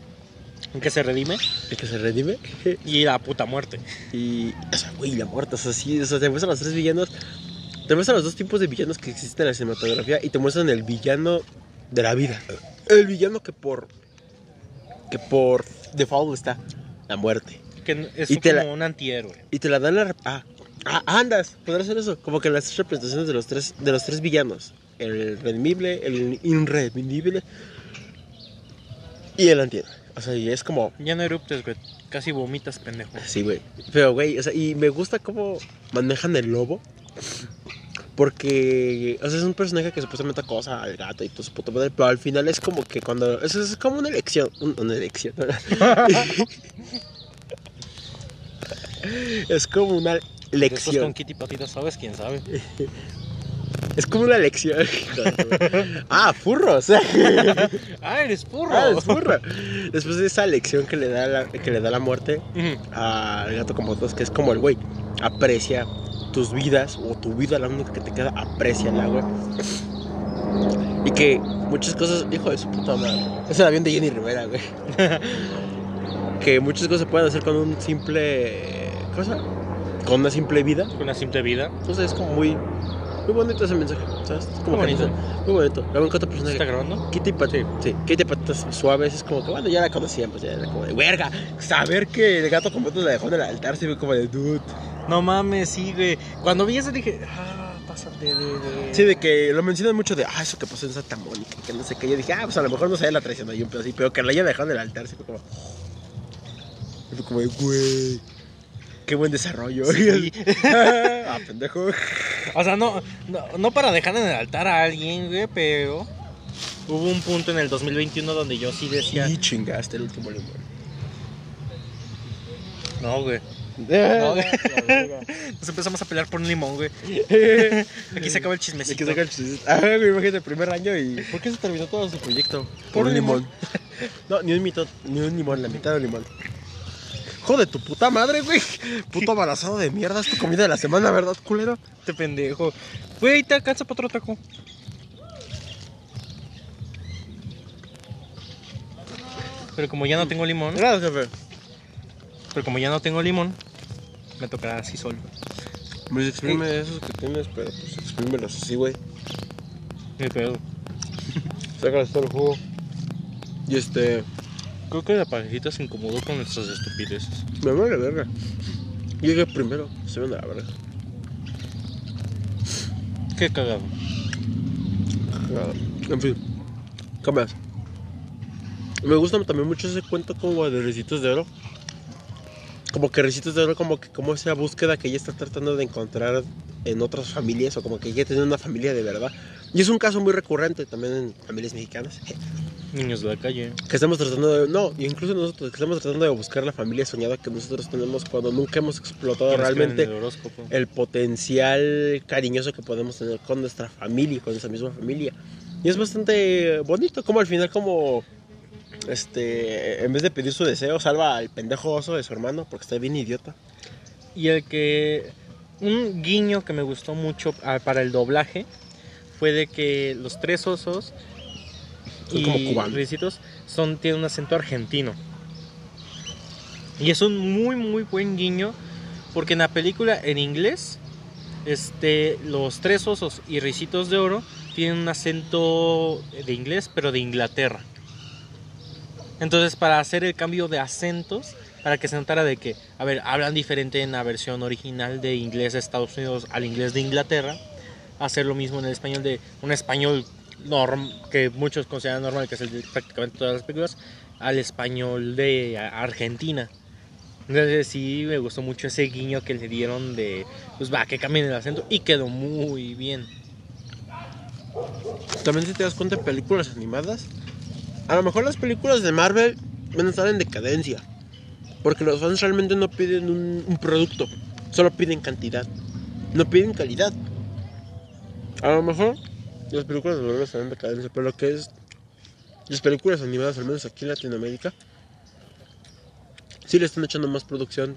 A: Que se redime.
B: El que se redime.
A: Y la puta muerte.
B: Y. O sea, güey, la muerte. O sea, sí. O sea, te muestran los tres villanos. Te muestran los dos tipos de villanos que existen en la cinematografía. Y te muestran el villano de la vida. El villano que por. Que por default está. La muerte.
A: Que es
B: Y
A: como
B: la-
A: un antihéroe.
B: Y te la dan la. Ah, ah andas. Podrás hacer eso. Como que las representaciones de los tres, de los tres villanos: el redimible, el irredimible y el antihéroe. O sea, y es como.
A: Ya no eruptes, güey. Casi vomitas, pendejo.
B: Sí, güey. Pero, güey, o sea, y me gusta cómo manejan el lobo. Porque, o sea, es un personaje que supuestamente acosa al gato y todo su puta madre. Pero al final es como que cuando. Es, es como una elección. un- Una elección. es como una
A: Después con
B: lección.
A: Kitty Patito, ¿sabes? ¿Quién sabe?
B: Es como una lección. ah, furros.
A: ¡Ah, eres burro!
B: ah, es furro. Después de esa lección que le da la, que le da la muerte. Al gato con botas, que es como el güey, aprecia tus vidas o tu vida, la única que te queda, apreciala, güey. Y que muchas cosas, hijo de su puta madre. Es el avión de Jenny Rivera, güey. que muchas cosas se pueden hacer con un simple. cosa Con una simple vida.
A: Con una simple vida.
B: Entonces es como muy. Muy bonito ese mensaje, ¿sabes? Es como
A: Muy bonito.
B: Muy bonito. Luego encuentro personaje.
A: ¿Está grabando?
B: Kitty Pat sí. Kitty Patitas Suaves es como que, bueno, ya la conocían, pues ya era como de, verga. Saber que el gato completo la dejó en el altar, se ve como de, dude.
A: No mames, sí, güey. Cuando vi eso dije, ah, pásate de. de...
B: Sí, de que lo mencionan mucho de, ah, eso que pasó en Santa Mónica, que no sé qué. Yo dije, ah, pues a lo mejor no se la traicionó y un pedo así, pero que la haya dejado en el altar, se fue como. y fue como de, güey. Qué buen desarrollo.
A: Sí.
B: ah, pendejo.
A: O sea, no, no, no para dejar en el altar a alguien, güey, pero hubo un punto en el 2021 donde yo sí decía,
B: Y chingaste el último limón.
A: no, güey.
B: No,
A: güey. Nos empezamos a pelear por un limón, güey. Aquí se acaba el chismecito.
B: que saca el chiste. Ah, güey, imagínate el primer año y. ¿Por qué se terminó todo su proyecto?
A: Por un limón.
B: no, ni un, mito, ni un limón, la mitad de un limón. Joder, tu puta madre, güey. Puto abarazado de mierda. Es tu comida de la semana, ¿verdad, culero?
A: Este pendejo. Güey, te alcanza para otro taco. Pero como ya no tengo limón,
B: Gracias, jefe.
A: pero como ya no tengo limón, me tocará así solo.
B: Pues exprime esos que tienes, pero pues exprímelos así, güey.
A: Ni pedo.
B: Sácales todo el jugo. Y este.
A: Creo que la parejita se incomodó con nuestras estupideces.
B: Me vale verga. Llegué primero. Se ven a la verga.
A: Qué cagado.
B: Cagado. En fin. ¿Qué más? Me gusta también mucho ese cuento como de Ricitos de Oro. Como que Ricitos de Oro, como que como esa búsqueda que ella está tratando de encontrar en otras familias, o como que ella tiene una familia de verdad. Y es un caso muy recurrente también en familias mexicanas.
A: Niños de la calle.
B: Que estamos tratando de. No, incluso nosotros, que estamos tratando de buscar la familia soñada que nosotros tenemos cuando nunca hemos explotado realmente
A: el
B: el potencial cariñoso que podemos tener con nuestra familia, con nuestra misma familia. Y es bastante bonito, como al final, como este, en vez de pedir su deseo, salva al pendejo oso de su hermano porque está bien idiota.
A: Y el que. Un guiño que me gustó mucho ah, para el doblaje fue de que los tres osos
B: Son
A: y
B: como.
A: Ricitos son, tienen un acento argentino. Y es un muy, muy buen guiño porque en la película en inglés, este, los tres osos y Ricitos de Oro tienen un acento de inglés, pero de Inglaterra. Entonces, para hacer el cambio de acentos, para que se notara de que, a ver, hablan diferente en la versión original de inglés de Estados Unidos al inglés de Inglaterra, hacer lo mismo en el español de un español que muchos consideran normal, que es el prácticamente todas las películas, al español de Argentina. Entonces sí, me gustó mucho ese guiño que le dieron de, pues va, que cambien el acento y quedó muy bien.
B: También si te das cuenta en películas animadas, a lo mejor las películas de Marvel van a estar en decadencia. Porque los fans realmente no piden un producto, solo piden cantidad, no piden calidad. A lo mejor las películas de Marvel están en decadencia, pero lo que es las películas animadas, al menos aquí en Latinoamérica, sí le están echando más producción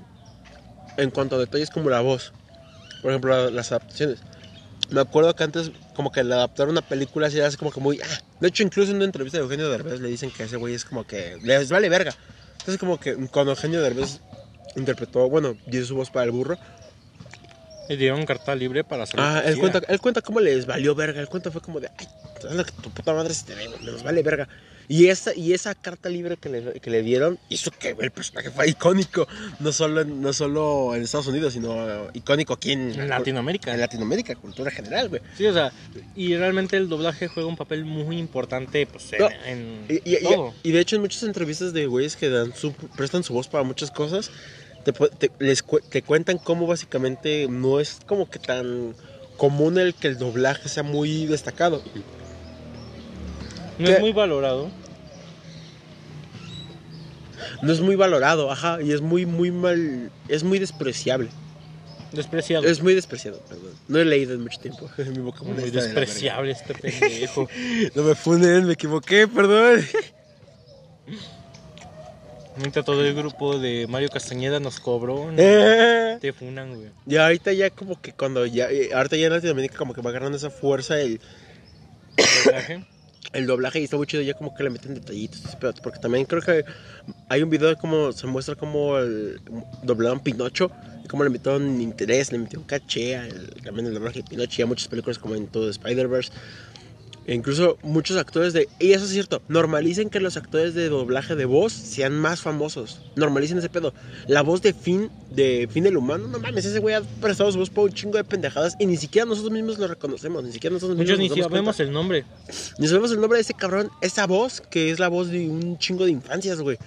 B: en cuanto a detalles como la voz. Por ejemplo, la- las adaptaciones. Me acuerdo que antes como que le adaptaron una película así, así como que muy... ah. De hecho, incluso en una entrevista de Eugenio Derbez le dicen que ese güey es como que... Les vale verga. Entonces como que cuando Eugenio Derbez interpretó, bueno, dio su voz para el burro.
A: Le dieron carta libre para hacer
B: Ah, él cuenta, él cuenta cómo les valió verga. El cuento fue como de, ay, que tu puta madre se te ve, güey, nos vale verga. Y esa, y esa carta libre que le, que le dieron hizo que el personaje fue icónico. No solo, en- no solo en Estados Unidos, sino eh, icónico aquí en,
A: En Latinoamérica.
B: En Latinoamérica, cultura general, güey.
A: Sí, o sea, y realmente el doblaje juega un papel muy importante pues, en,
B: No,
A: en
B: Y, y- y-
A: todo.
B: y de hecho en muchas entrevistas de güeyes que dan su, prestan su voz para muchas cosas, te, te- les cu- te cuentan cómo básicamente no es como que tan común el que el doblaje sea muy destacado.
A: No
B: ¿Qué?
A: es muy valorado.
B: No es muy valorado, ajá, y es muy, muy mal, es muy despreciable.
A: Despreciado.
B: Es muy despreciado, perdón. No he leído en mucho tiempo. Mi vocabulario
A: muy despreciable este pendejo.
B: No me funen, me equivoqué, perdón.
A: Ahorita todo el grupo de Mario Castañeda nos cobró. ¿no?
B: Eh.
A: Te funan, güey.
B: Y ahorita ya como que cuando ya, eh, ahorita ya en Latinoamérica como que va agarrando esa fuerza el,
A: Doblaje.
B: el doblaje y está muy chido ya como que le meten detallitos porque también creo que hay un video de cómo se muestra cómo el doblaron Pinocho y cómo le metió un interés, le metió un caché al, también el doblaje de Pinocho y a muchas películas como en todo Spider-Verse. E incluso muchos actores de... Y eso es cierto, normalicen que los actores de doblaje de voz sean más famosos. Normalicen ese pedo. La voz de Finn, de Finn el humano, no mames, ese güey ha prestado su voz por un chingo de pendejadas y ni siquiera nosotros mismos lo reconocemos, ni siquiera nosotros mismos
A: Muchos ni
B: damos
A: sabemos
B: cuenta.
A: el nombre.
B: Ni sabemos el nombre de ese cabrón, esa voz que es la voz de un chingo de infancias, güey.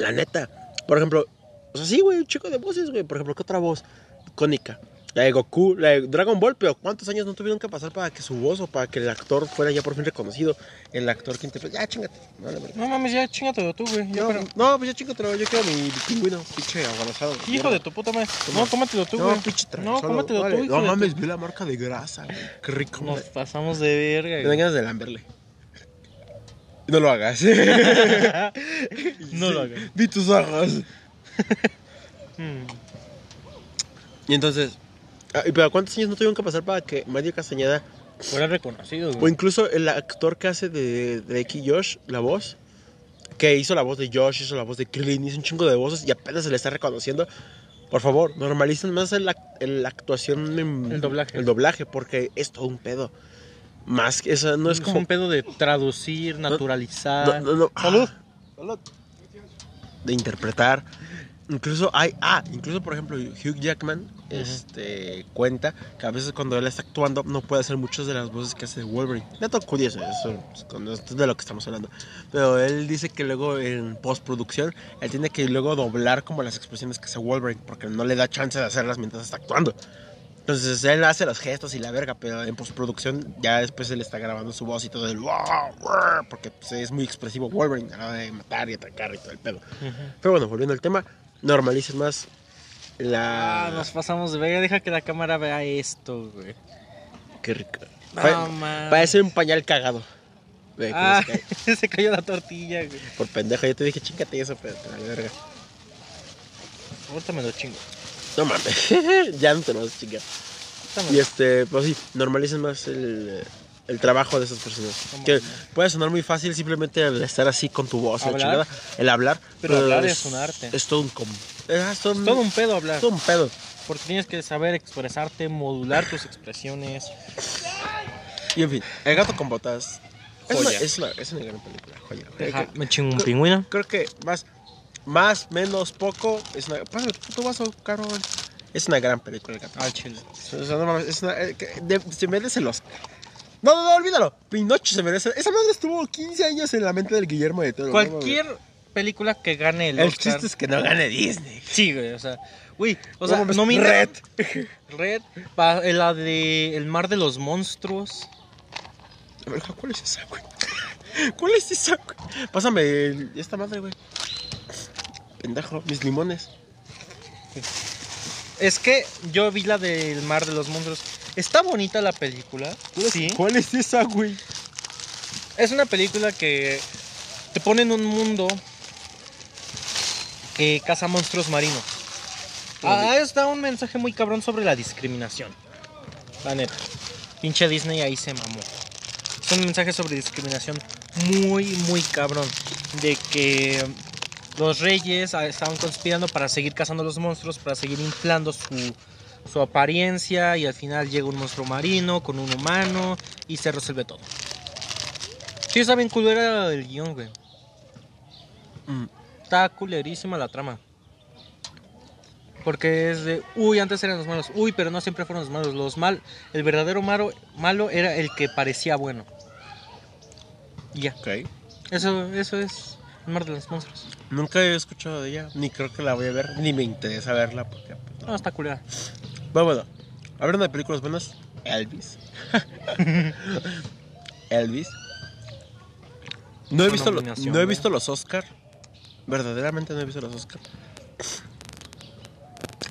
B: La neta. Por ejemplo, o sea, sí, güey, un chico de voces, güey. Por ejemplo, ¿qué otra voz? Icónica. La de Goku, la de Dragon Ball, pero ¿cuántos años no tuvieron que pasar para que su voz o para que el actor fuera ya por fin reconocido? El actor que interpreta. Ya, chingate. No.
A: No mames, ya chingatelo tú, güey.
B: No,
A: pero-
B: no, pues ya chingatelo. Yo quiero mi pingüino, pinche agonazado.
A: Hijo de tu puta madre. No, cómatelo tú,
B: No,
A: güey.
B: pinche
A: No, cómatelo
B: vale.
A: tú, hijo
B: No mames, vi la marca de grasa, güey. Qué rico.
A: Nos pasamos de verga, güey.
B: ganas de lamberle. No lo hagas.
A: No lo hagas.
B: Vi tus ojos.
A: Mm.
B: Y entonces, ah, ¿y pero cuántos años no tuvieron que pasar para que Mario Castañeda,
A: Fuera reconocido,
B: o
A: güey.
B: incluso el actor que hace de, de X Josh, la voz, que hizo la voz de Josh, hizo la voz de Krillin, hizo un chingo de voces y apenas se le está reconociendo? Por favor, normalicen más el ac- el- la actuación, en-
A: El doblaje.
B: El doblaje, porque es todo un pedo. Más que eso, no es como.
A: un pedo de traducir, naturalizar.
B: No, no, no.
A: Salud.
B: Ah, salud. De interpretar. Incluso hay, ah, incluso por ejemplo Hugh Jackman este, cuenta que a veces cuando él está actuando no puede hacer muchas de las voces que hace Wolverine. Dato curioso, eso es de lo que estamos hablando. Pero él dice que luego en postproducción él tiene que luego doblar como las expresiones que hace Wolverine porque no le da chance de hacerlas mientras está actuando. Entonces él hace los gestos y la verga, pero en postproducción ya después él está grabando su voz y todo el porque pues, es muy expresivo Wolverine a la hora de matar y atacar y todo el pedo.
A: Ujú.
B: Pero bueno, volviendo al tema, normalicen más la...
A: Ah, nos pasamos de verga. Deja que la cámara vea esto, güey.
B: Qué rico.
A: No,
B: Pa- parece un pañal cagado.
A: Ah,
B: se
A: cayó la tortilla, güey.
B: Por pendejo, yo te dije, chingate eso, pero te vale verga.
A: Ahorita me lo chingo.
B: No mames, ya no te lo vas a chingar. Y este, pues sí, normalicen más el, el trabajo de esas personas.
A: ¿Cómo
B: Que puede sonar muy fácil simplemente el estar así con tu voz, la
A: Hablar.
B: chingada, el hablar.
A: Pero hablar es un arte.
B: Es todo un. Es todo un,
A: Todo un pedo hablar.
B: todo un pedo.
A: Porque tienes que saber expresarte, modular tus expresiones.
B: Y en fin, El gato con botas. Es una, es, una, es una gran película, joya.
A: Me chingo un
B: creo-
A: pingüino.
B: Creo que más, más, menos, poco. Es una. Pásale tu puto vaso, cabrón. Es una gran película, el gato.
A: Al chile.
B: Es una, eh, que de- se merece el Oscar. No, no, no, olvídalo. Pinocho se merece. Esa madre estuvo 15 años en la mente del Guillermo de Toro. no.
A: Cualquier película que gane el,
B: El
A: Oscar.
B: chiste es que no gane Disney.
A: Sí, güey, o sea. Güey, o
B: No
A: sea,
B: mames,
A: nomina-
B: Red.
A: Red. pa- la de El Mar de los Monstruos.
B: A ver, ¿cuál es esa, güey? ¿Cuál es esa, güey? Pásame el- esta madre, güey. Pendejo, mis limones.
A: Es que yo vi la del Mar de los Monstruos. Está bonita la película. Sí.
B: ¿Cuál es esa, güey?
A: Es una película que te pone en un mundo que caza monstruos marinos. Ah, está un mensaje muy cabrón sobre la discriminación. La neta. Pinche Disney ahí se mamó. Es un mensaje sobre discriminación muy, muy cabrón. De que los reyes estaban conspirando para seguir cazando los monstruos, para seguir inflando su, su apariencia y al final llega un monstruo marino con un humano y se resuelve todo. Sí, está bien culera el guion, güey.
B: Mm.
A: Está culerísima la trama. Porque es de, uy, antes eran los malos. Uy, pero no siempre fueron los malos. Los mal, el verdadero malo, malo era el que parecía bueno. Y ya.
B: Ok.
A: Eso, eso es el mar de los monstruos.
B: Nunca he escuchado de ella, ni creo que la voy a ver, ni me interesa verla porque... pues, no.
A: No, está culera.
B: Bueno, bueno, hablando de películas buenas, Elvis. Elvis. No he, visto lo- no he visto los Oscar. Verdaderamente no he visto los Oscar.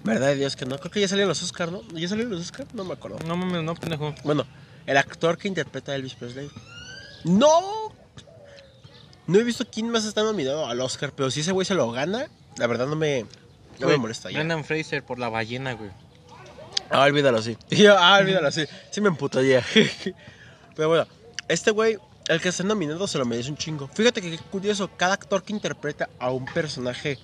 B: Verdad de Dios que no. Creo que ya salieron los Oscar, ¿no? ¿Ya salieron los Oscar? No me acuerdo.
A: No mames, no, pendejo.
B: Bueno, el actor que interpreta a Elvis Presley. ¡No! No he visto quién más está nominado al Oscar, pero si ese güey se lo gana, la verdad no me, no me molesta ya.
A: Brendan Fraser por la ballena, güey.
B: Ah, olvídalo, sí. Yo, ah, olvídalo, sí. Sí me emputaría. Pero bueno, este güey, el que está nominado se lo merece un chingo. Fíjate que qué curioso, cada actor que interpreta a un personaje,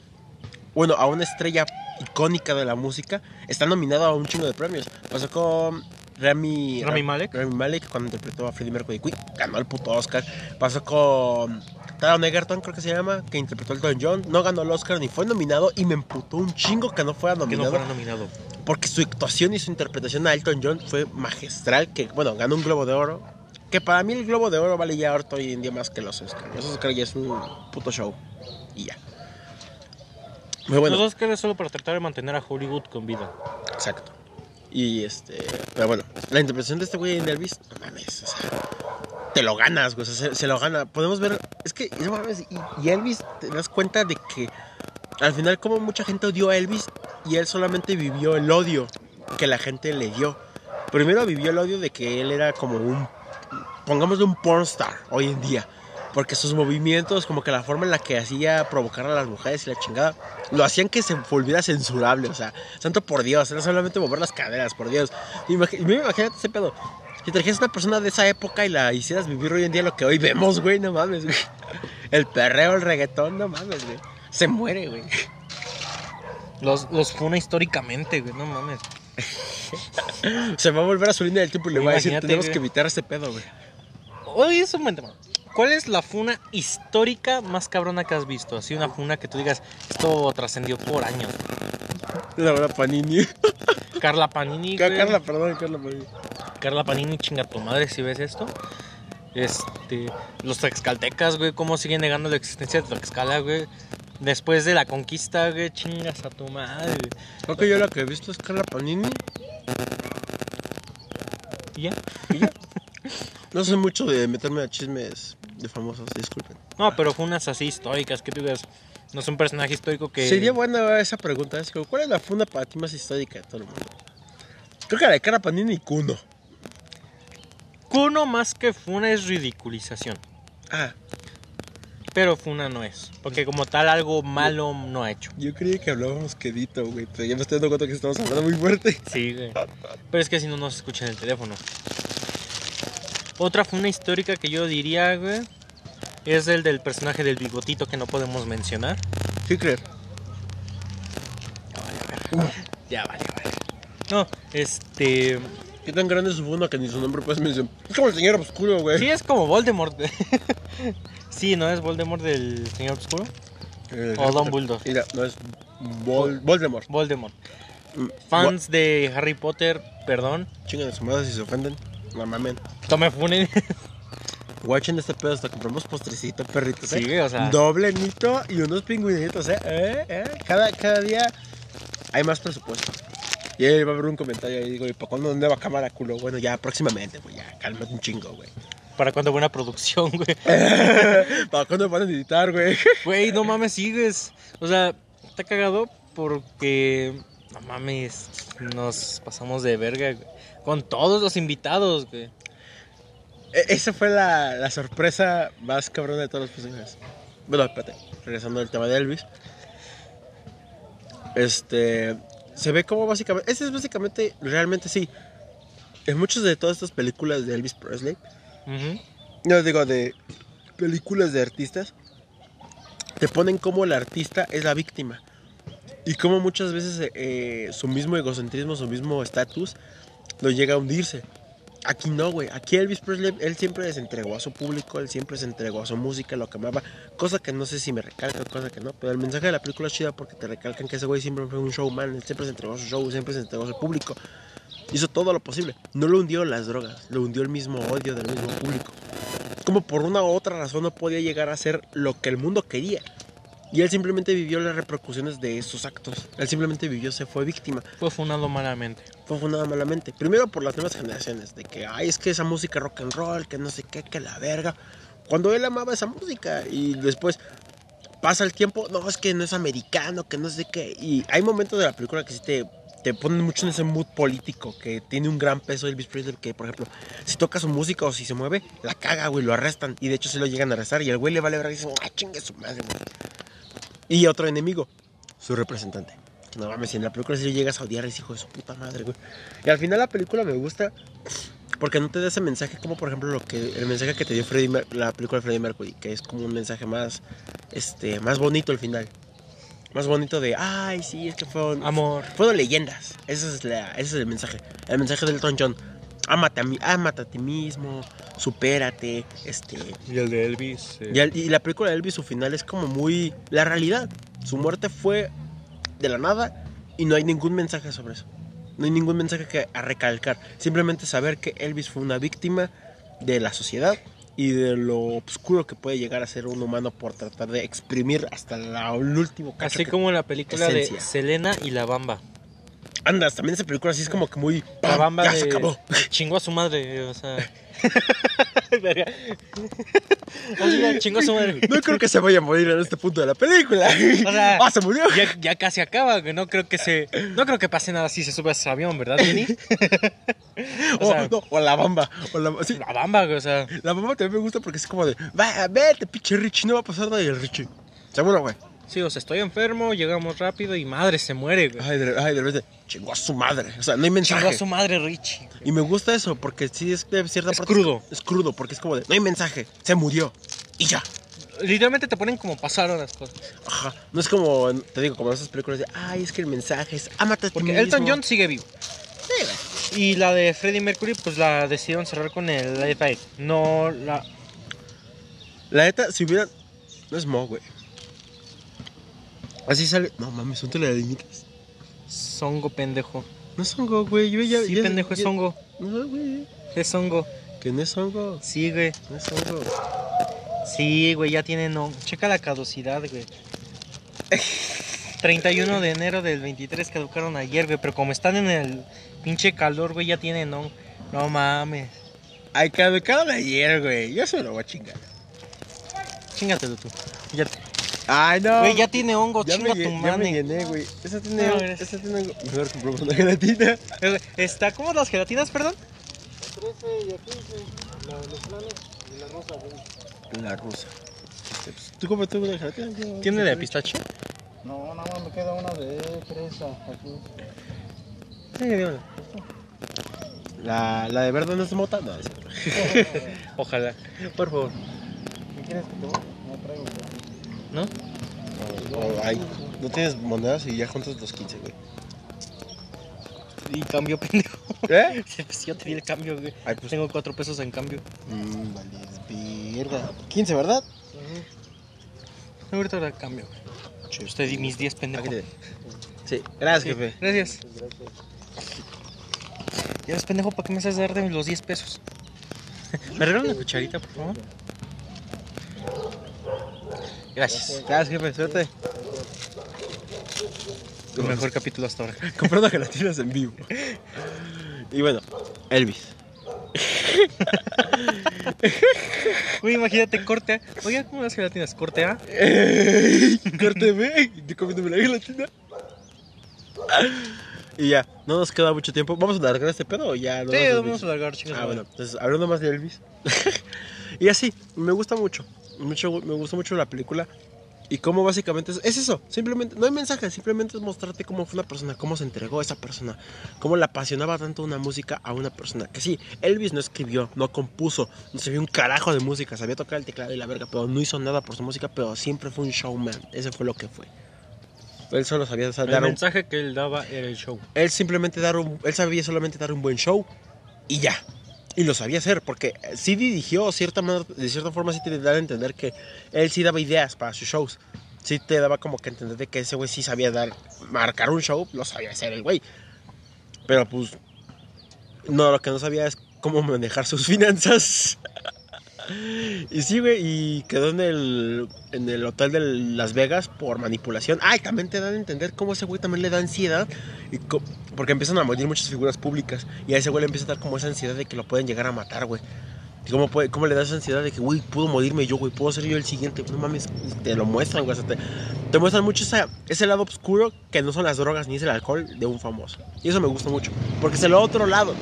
B: bueno, a una estrella icónica de la música, está nominado a un chingo de premios. Pasó con Rami,
A: Rami Malek.
B: Rami Malek cuando interpretó a Freddie Mercury. Uy, ganó el puto Oscar. Pasó con Taron Egerton, creo que se llama, que interpretó a Elton John. No ganó el Oscar ni fue nominado y me emputó un chingo que no fuera
A: Que no
B: nominado.
A: fuera nominado.
B: Porque su actuación y su interpretación a Elton John fue magistral. Que, bueno, ganó un Globo de Oro. Que para mí el Globo de Oro vale ya ahorita hoy en día más que los Oscars. Los Oscars ya es un puto show. Y ya. Muy bueno.
A: Los Oscars es solo para tratar de mantener a Hollywood con vida.
B: Exacto. Y este. Pero bueno, la interpretación de este güey en Elvis, no mames, o sea. Te lo ganas, güey. O sea, se, se lo gana. Podemos ver. Es que, no mames. Y, y Elvis, te das cuenta de que. Al final, como mucha gente odió a Elvis. Y él solamente vivió el odio que la gente le dio. Primero vivió el odio de que él era como un. Pongámosle un pornstar hoy en día. Porque sus movimientos, como que la forma en la que hacía provocar a las mujeres y la chingada, lo hacían que se volviera censurable. O sea, santo por Dios, era solamente mover las caderas, por Dios. Imagínate ese pedo. Si trajeras una persona de esa época y la hicieras vivir hoy en día lo que hoy vemos, güey, no mames, güey. El perreo, el reggaetón, no mames, güey. Se muere, güey.
A: Los, los funa históricamente, güey, no mames.
B: Se va a volver a su línea del tiempo y le va a decir, tenemos
A: güey.
B: que evitar este pedo, güey.
A: Oye, es un buen tema. ¿Cuál es la funa histórica más cabrona que has visto? Así una funa que tú digas, esto trascendió por años.
B: La verdad, Panini.
A: Carla Panini, güey.
B: Carla, perdón, Carla Panini.
A: Carla Panini, chinga tu madre si ves esto. Este, los Tlaxcaltecas, güey, cómo siguen negando la existencia de Tlaxcala, güey. Después de la conquista, güey, chingas a tu madre.
B: Creo que yo lo que he visto es Carla Panini.
A: ¿Y ya?
B: No sé mucho de meterme a chismes de famosos, disculpen.
A: No, pero funas así históricas, que tú digas, no es un personaje histórico que...
B: Sería buena esa pregunta. Es como, ¿cuál es la funda para ti más histórica de todo el mundo? Creo que la de Carla Panini y Kuno.
A: Kuno más que funa es ridiculización.
B: Ah,
A: Pero funa no es. Porque como tal algo malo no ha hecho.
B: yo creí que hablábamos quedito, güey. Pero ya me estoy dando cuenta que estamos hablando muy fuerte.
A: Sí, güey. Pero es que si no nos escuchan en el teléfono. Otra funa histórica que yo diría, güey, es el del personaje del bigotito que no podemos mencionar.
B: Hitler.
A: Ya vale, vale. No, este.
B: ¿Qué tan grande es su funda que ni su nombre puedes mencionar? Es como el señor oscuro, güey.
A: Sí, es como Voldemort. sí, ¿no es Voldemort del Señor Oscuro?
B: Eh,
A: O Dumbledore.
B: Mira, no es Vol Voldemort.
A: Voldemort.
B: Mm,
A: Fans de Harry Potter, perdón.
B: Chingan a su madre si se ofenden. No mamen.
A: Tome funen.
B: Guachen este pedo hasta compramos postrecito, perritos.
A: Sí,
B: ¿eh?
A: o sea.
B: Doble nito y unos pingüinitos, ¿eh? ¿Eh? ¿Eh? Cada, cada día hay más presupuesto. Y ahí va a haber un comentario ahí, digo, ¿y para cuándo nueva cámara, culo? Bueno, ya próximamente, güey, ya, cálmate un chingo, güey.
A: Para cuando buena producción, güey.
B: ¿Para cuándo van a editar, güey?
A: Güey, no mames, sigues. O sea, está cagado porque. No mames, nos pasamos de verga güey. Con todos los invitados, güey.
B: E- Esa fue la, la sorpresa más cabrona de todos los personajes. Bueno, espérate, regresando al tema de Elvis. Este. Se ve como básicamente. Ese es básicamente, realmente sí. En muchas de todas estas películas de Elvis Presley,
A: Ujú.
B: no digo de películas de artistas, te ponen como el artista es la víctima. Y como muchas veces eh, su mismo egocentrismo, su mismo estatus, lo llega a hundirse. Aquí no, güey. Aquí Elvis Presley, él siempre se entregó a su público, él siempre se entregó a su música, lo que amaba. Cosa que no sé si me recalca, cosa que no. Pero el mensaje de la película es chida porque te recalcan que ese güey siempre fue un showman, él siempre se entregó a su show, siempre se entregó a su público. Hizo todo lo posible. No lo hundió las drogas, lo hundió el mismo odio del mismo público. Como por una u otra razón no podía llegar a ser lo que el mundo quería. Y él simplemente vivió las repercusiones de esos actos. Él simplemente vivió, se fue víctima.
A: Fue funado malamente.
B: Fue fundada malamente. Primero por las nuevas generaciones, de que, ay, es que esa música rock and roll, que no sé qué, que la verga. Cuando él amaba esa música y después pasa el tiempo, no, es que no es americano, que no sé qué. Y hay momentos de la película que sí te, te ponen mucho en ese mood político, que tiene un gran peso Elvis Presley, que por ejemplo, si toca su música o si se mueve, la caga, güey, lo arrestan. Y de hecho se lo llegan a arrestar y el güey le vale verga y dice, ah, chingue su madre, güey. Y otro enemigo, su representante. No mames, si en la película si llegas a odiar es hijo de su puta madre, güey. Y al final la película me gusta porque no te da ese mensaje como por ejemplo lo que el mensaje que te dio Freddie Mer- la película de Freddie Mercury, que es como un mensaje más este más bonito al final. más bonito de, ay, sí, es que fueron,
A: Amor.
B: fueron leyendas. Ese es, la- ese es el mensaje. El mensaje del Elton John. Ámate a, mí, ámate a ti mismo, supérate, este...
A: Y el de Elvis. eh,
B: Y, el- y la película de Elvis, su final es como muy la realidad. Su muerte fue de la nada y no hay ningún mensaje sobre eso. No hay ningún mensaje que a recalcar. Simplemente saber que Elvis fue una víctima de la sociedad y de lo oscuro que puede llegar a ser un humano por tratar de exprimir hasta la, el último cacho
A: Así como la película
B: esencia.
A: de Selena y la Bamba.
B: Andas, también esa película así es como que muy...
A: La. Bamba
B: ya
A: de...
B: se acabó.
A: Chingó a su madre, o sea. Chingó su madre.
B: No creo que se vaya a morir en este punto de la película.
A: sea,
B: ¡Ah, se murió!
A: Ya, ya casi acaba, güey. No creo que se. No creo que pase nada si se sube a ese avión, ¿verdad, Jenny? o
B: O,
A: sea,
B: no, o la bamba. O la, sí,
A: la bamba, güey. O sea.
B: La mamá también me gusta porque es como de, va, vete, pinche Richie, no va a pasar nada y el Richie. Seguro, güey.
A: Sí, o sea, estoy enfermo, llegamos rápido y madre se muere, güey.
B: Ay, de, ay, de repente, chingó a su madre. O sea, no hay mensaje.
A: Chingó a su madre, Richie.
B: Y me gusta eso porque sí es de cierta
A: Es
B: parte.
A: crudo.
B: Es crudo porque es como de, no hay mensaje, se murió. Y ya.
A: Literalmente te ponen como pasaron las cosas.
B: Ajá. No es como, te digo, como esas películas de, ay, es que el mensaje es, ámate a ti
A: Porque
B: mismo".
A: Elton John sigue vivo. Y la de Freddie Mercury, pues la decidieron cerrar con el Live Aid. No la.
B: La neta, si hubiera. No es Mo, güey. Así sale. No mames, son telarañitas.
A: Songo, pendejo.
B: No es hongo, güey. Yo ya.
A: Sí,
B: ya-
A: pendejo, es hongo.
B: No, güey.
A: Es hongo.
B: Que no es hongo.
A: Sí, güey.
B: No es hongo.
A: Sí, güey, ya tienen hongo. Checa la caducidad, güey. 31 de enero del 23 caducaron ayer, güey. Pero como están en el pinche calor, güey, ya tienen hongo. No mames.
B: Ay, caducaron ayer, güey. Yo se lo voy a chingar.
A: Chingatelo tú.
B: Ay, no.
A: güey, ya tiene hongo,
B: Ya
A: chinga
B: me,
A: tu
B: lle- ya me
A: madre.
B: llené, güey. Esa tiene,
A: No,
B: hongo-
A: gracias.
B: esa tiene hongo. Mejor compramos una gelatina.
A: Eh, Está, ¿cómo las gelatinas, perdón?
C: 13 y a 15, la, los planes y la rosa, güey.
B: La rusa. Este, pues, ¿Tú cómo una gelatina?
A: ¿Tiene de pistache?
C: No, nada más me queda una de fresa aquí.
B: Sí. La, la de verde no es mota. No, es.
A: Ojalá. Por favor.
C: ¿Qué quieres que te? No.
B: O, ay, no tienes monedas y ya juntas los 15, güey.
A: Y cambio, pendejo.
B: ¿Eh?
A: Pues yo te di el cambio, güey.
B: Ay, pues.
A: Tengo cuatro pesos en cambio.
B: Mmm, vale, verga. 15, ¿verdad?
A: Ahorita el cambio, güey. Usted di mis 10 pendejos.
B: Aquí te- Sí, gracias,
A: Sí,
B: jefe.
A: Gracias. Ya ves, pendejo, ¿para qué me haces dar de los 10 pesos? ¿Me regalan una cucharita, por favor? Gracias.
B: Gracias, jefe, suerte.
A: El mejor capítulo hasta ahora.
B: Comprando gelatinas en vivo. Y bueno, Elvis.
A: Uy, imagínate, corte A. Oiga, ¿cómo las gelatinas? ¿Corte A?
B: Corte B, yo comiéndome la gelatina. Y ya, no nos queda mucho tiempo. ¿Vamos a alargar este pedo o ya? no
A: Sí, vamos a largar, chicos.
B: Ah, bueno, entonces hablando más de Elvis. y así, me gusta mucho, mucho. Me gusta mucho la película. Y cómo básicamente es, es eso, simplemente, no hay mensaje, simplemente es mostrarte cómo fue una persona, cómo se entregó a esa persona, cómo le apasionaba tanto una música a una persona. Que sí, Elvis no escribió, no compuso, no se vio un carajo de música, sabía tocar el teclado y la verga, pero no hizo nada por su música, pero siempre fue un showman, ese fue lo que fue. Él solo sabía
A: El
B: dar un,
A: mensaje que él daba era el show.
B: él simplemente dar un, él sabía solamente dar un buen show y ya. Y lo sabía hacer porque sí dirigió cierta manera- de cierta forma sí te da a entender que él sí daba ideas para sus shows. Sí te daba como que entender de que ese güey sí sabía dar marcar un show, lo sabía hacer el güey. Pero pues no lo que no sabía es cómo manejar sus finanzas. Y sí, güey, y quedó en el, en el hotel de Las Vegas por manipulación. Ay, también te dan a entender cómo ese güey también le da ansiedad. Y porque empiezan a morir muchas figuras públicas. Y a ese güey le empieza a dar como esa ansiedad de que lo pueden llegar a matar, güey. ¿Y cómo, cómo le da esa ansiedad de que, güey, puedo morirme yo, güey? ¿Puedo ser yo el siguiente? No mames, te lo muestran, güey. te, muestran mucho ese lado oscuro que no son las drogas ni es el alcohol de un famoso. Y eso me gusta mucho. Porque es el otro lado.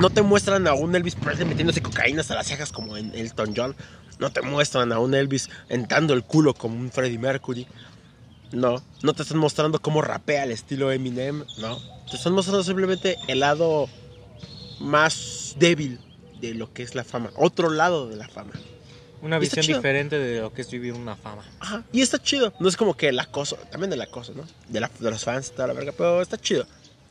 B: No te muestran a un Elvis Presley metiéndose cocaína hasta las cejas como en Elton John. No te muestran a un Elvis entrando el culo como un Freddie Mercury. No, no te están mostrando cómo rapea al estilo Eminem. No, te están mostrando simplemente el lado más débil de lo que es la fama. Otro lado de la fama.
A: Una visión diferente de lo que es vivir una fama.
B: Ajá. Y está chido. No es como que el acoso, también el acoso, ¿no? De, la- de los fans y toda la verga, pero está chido.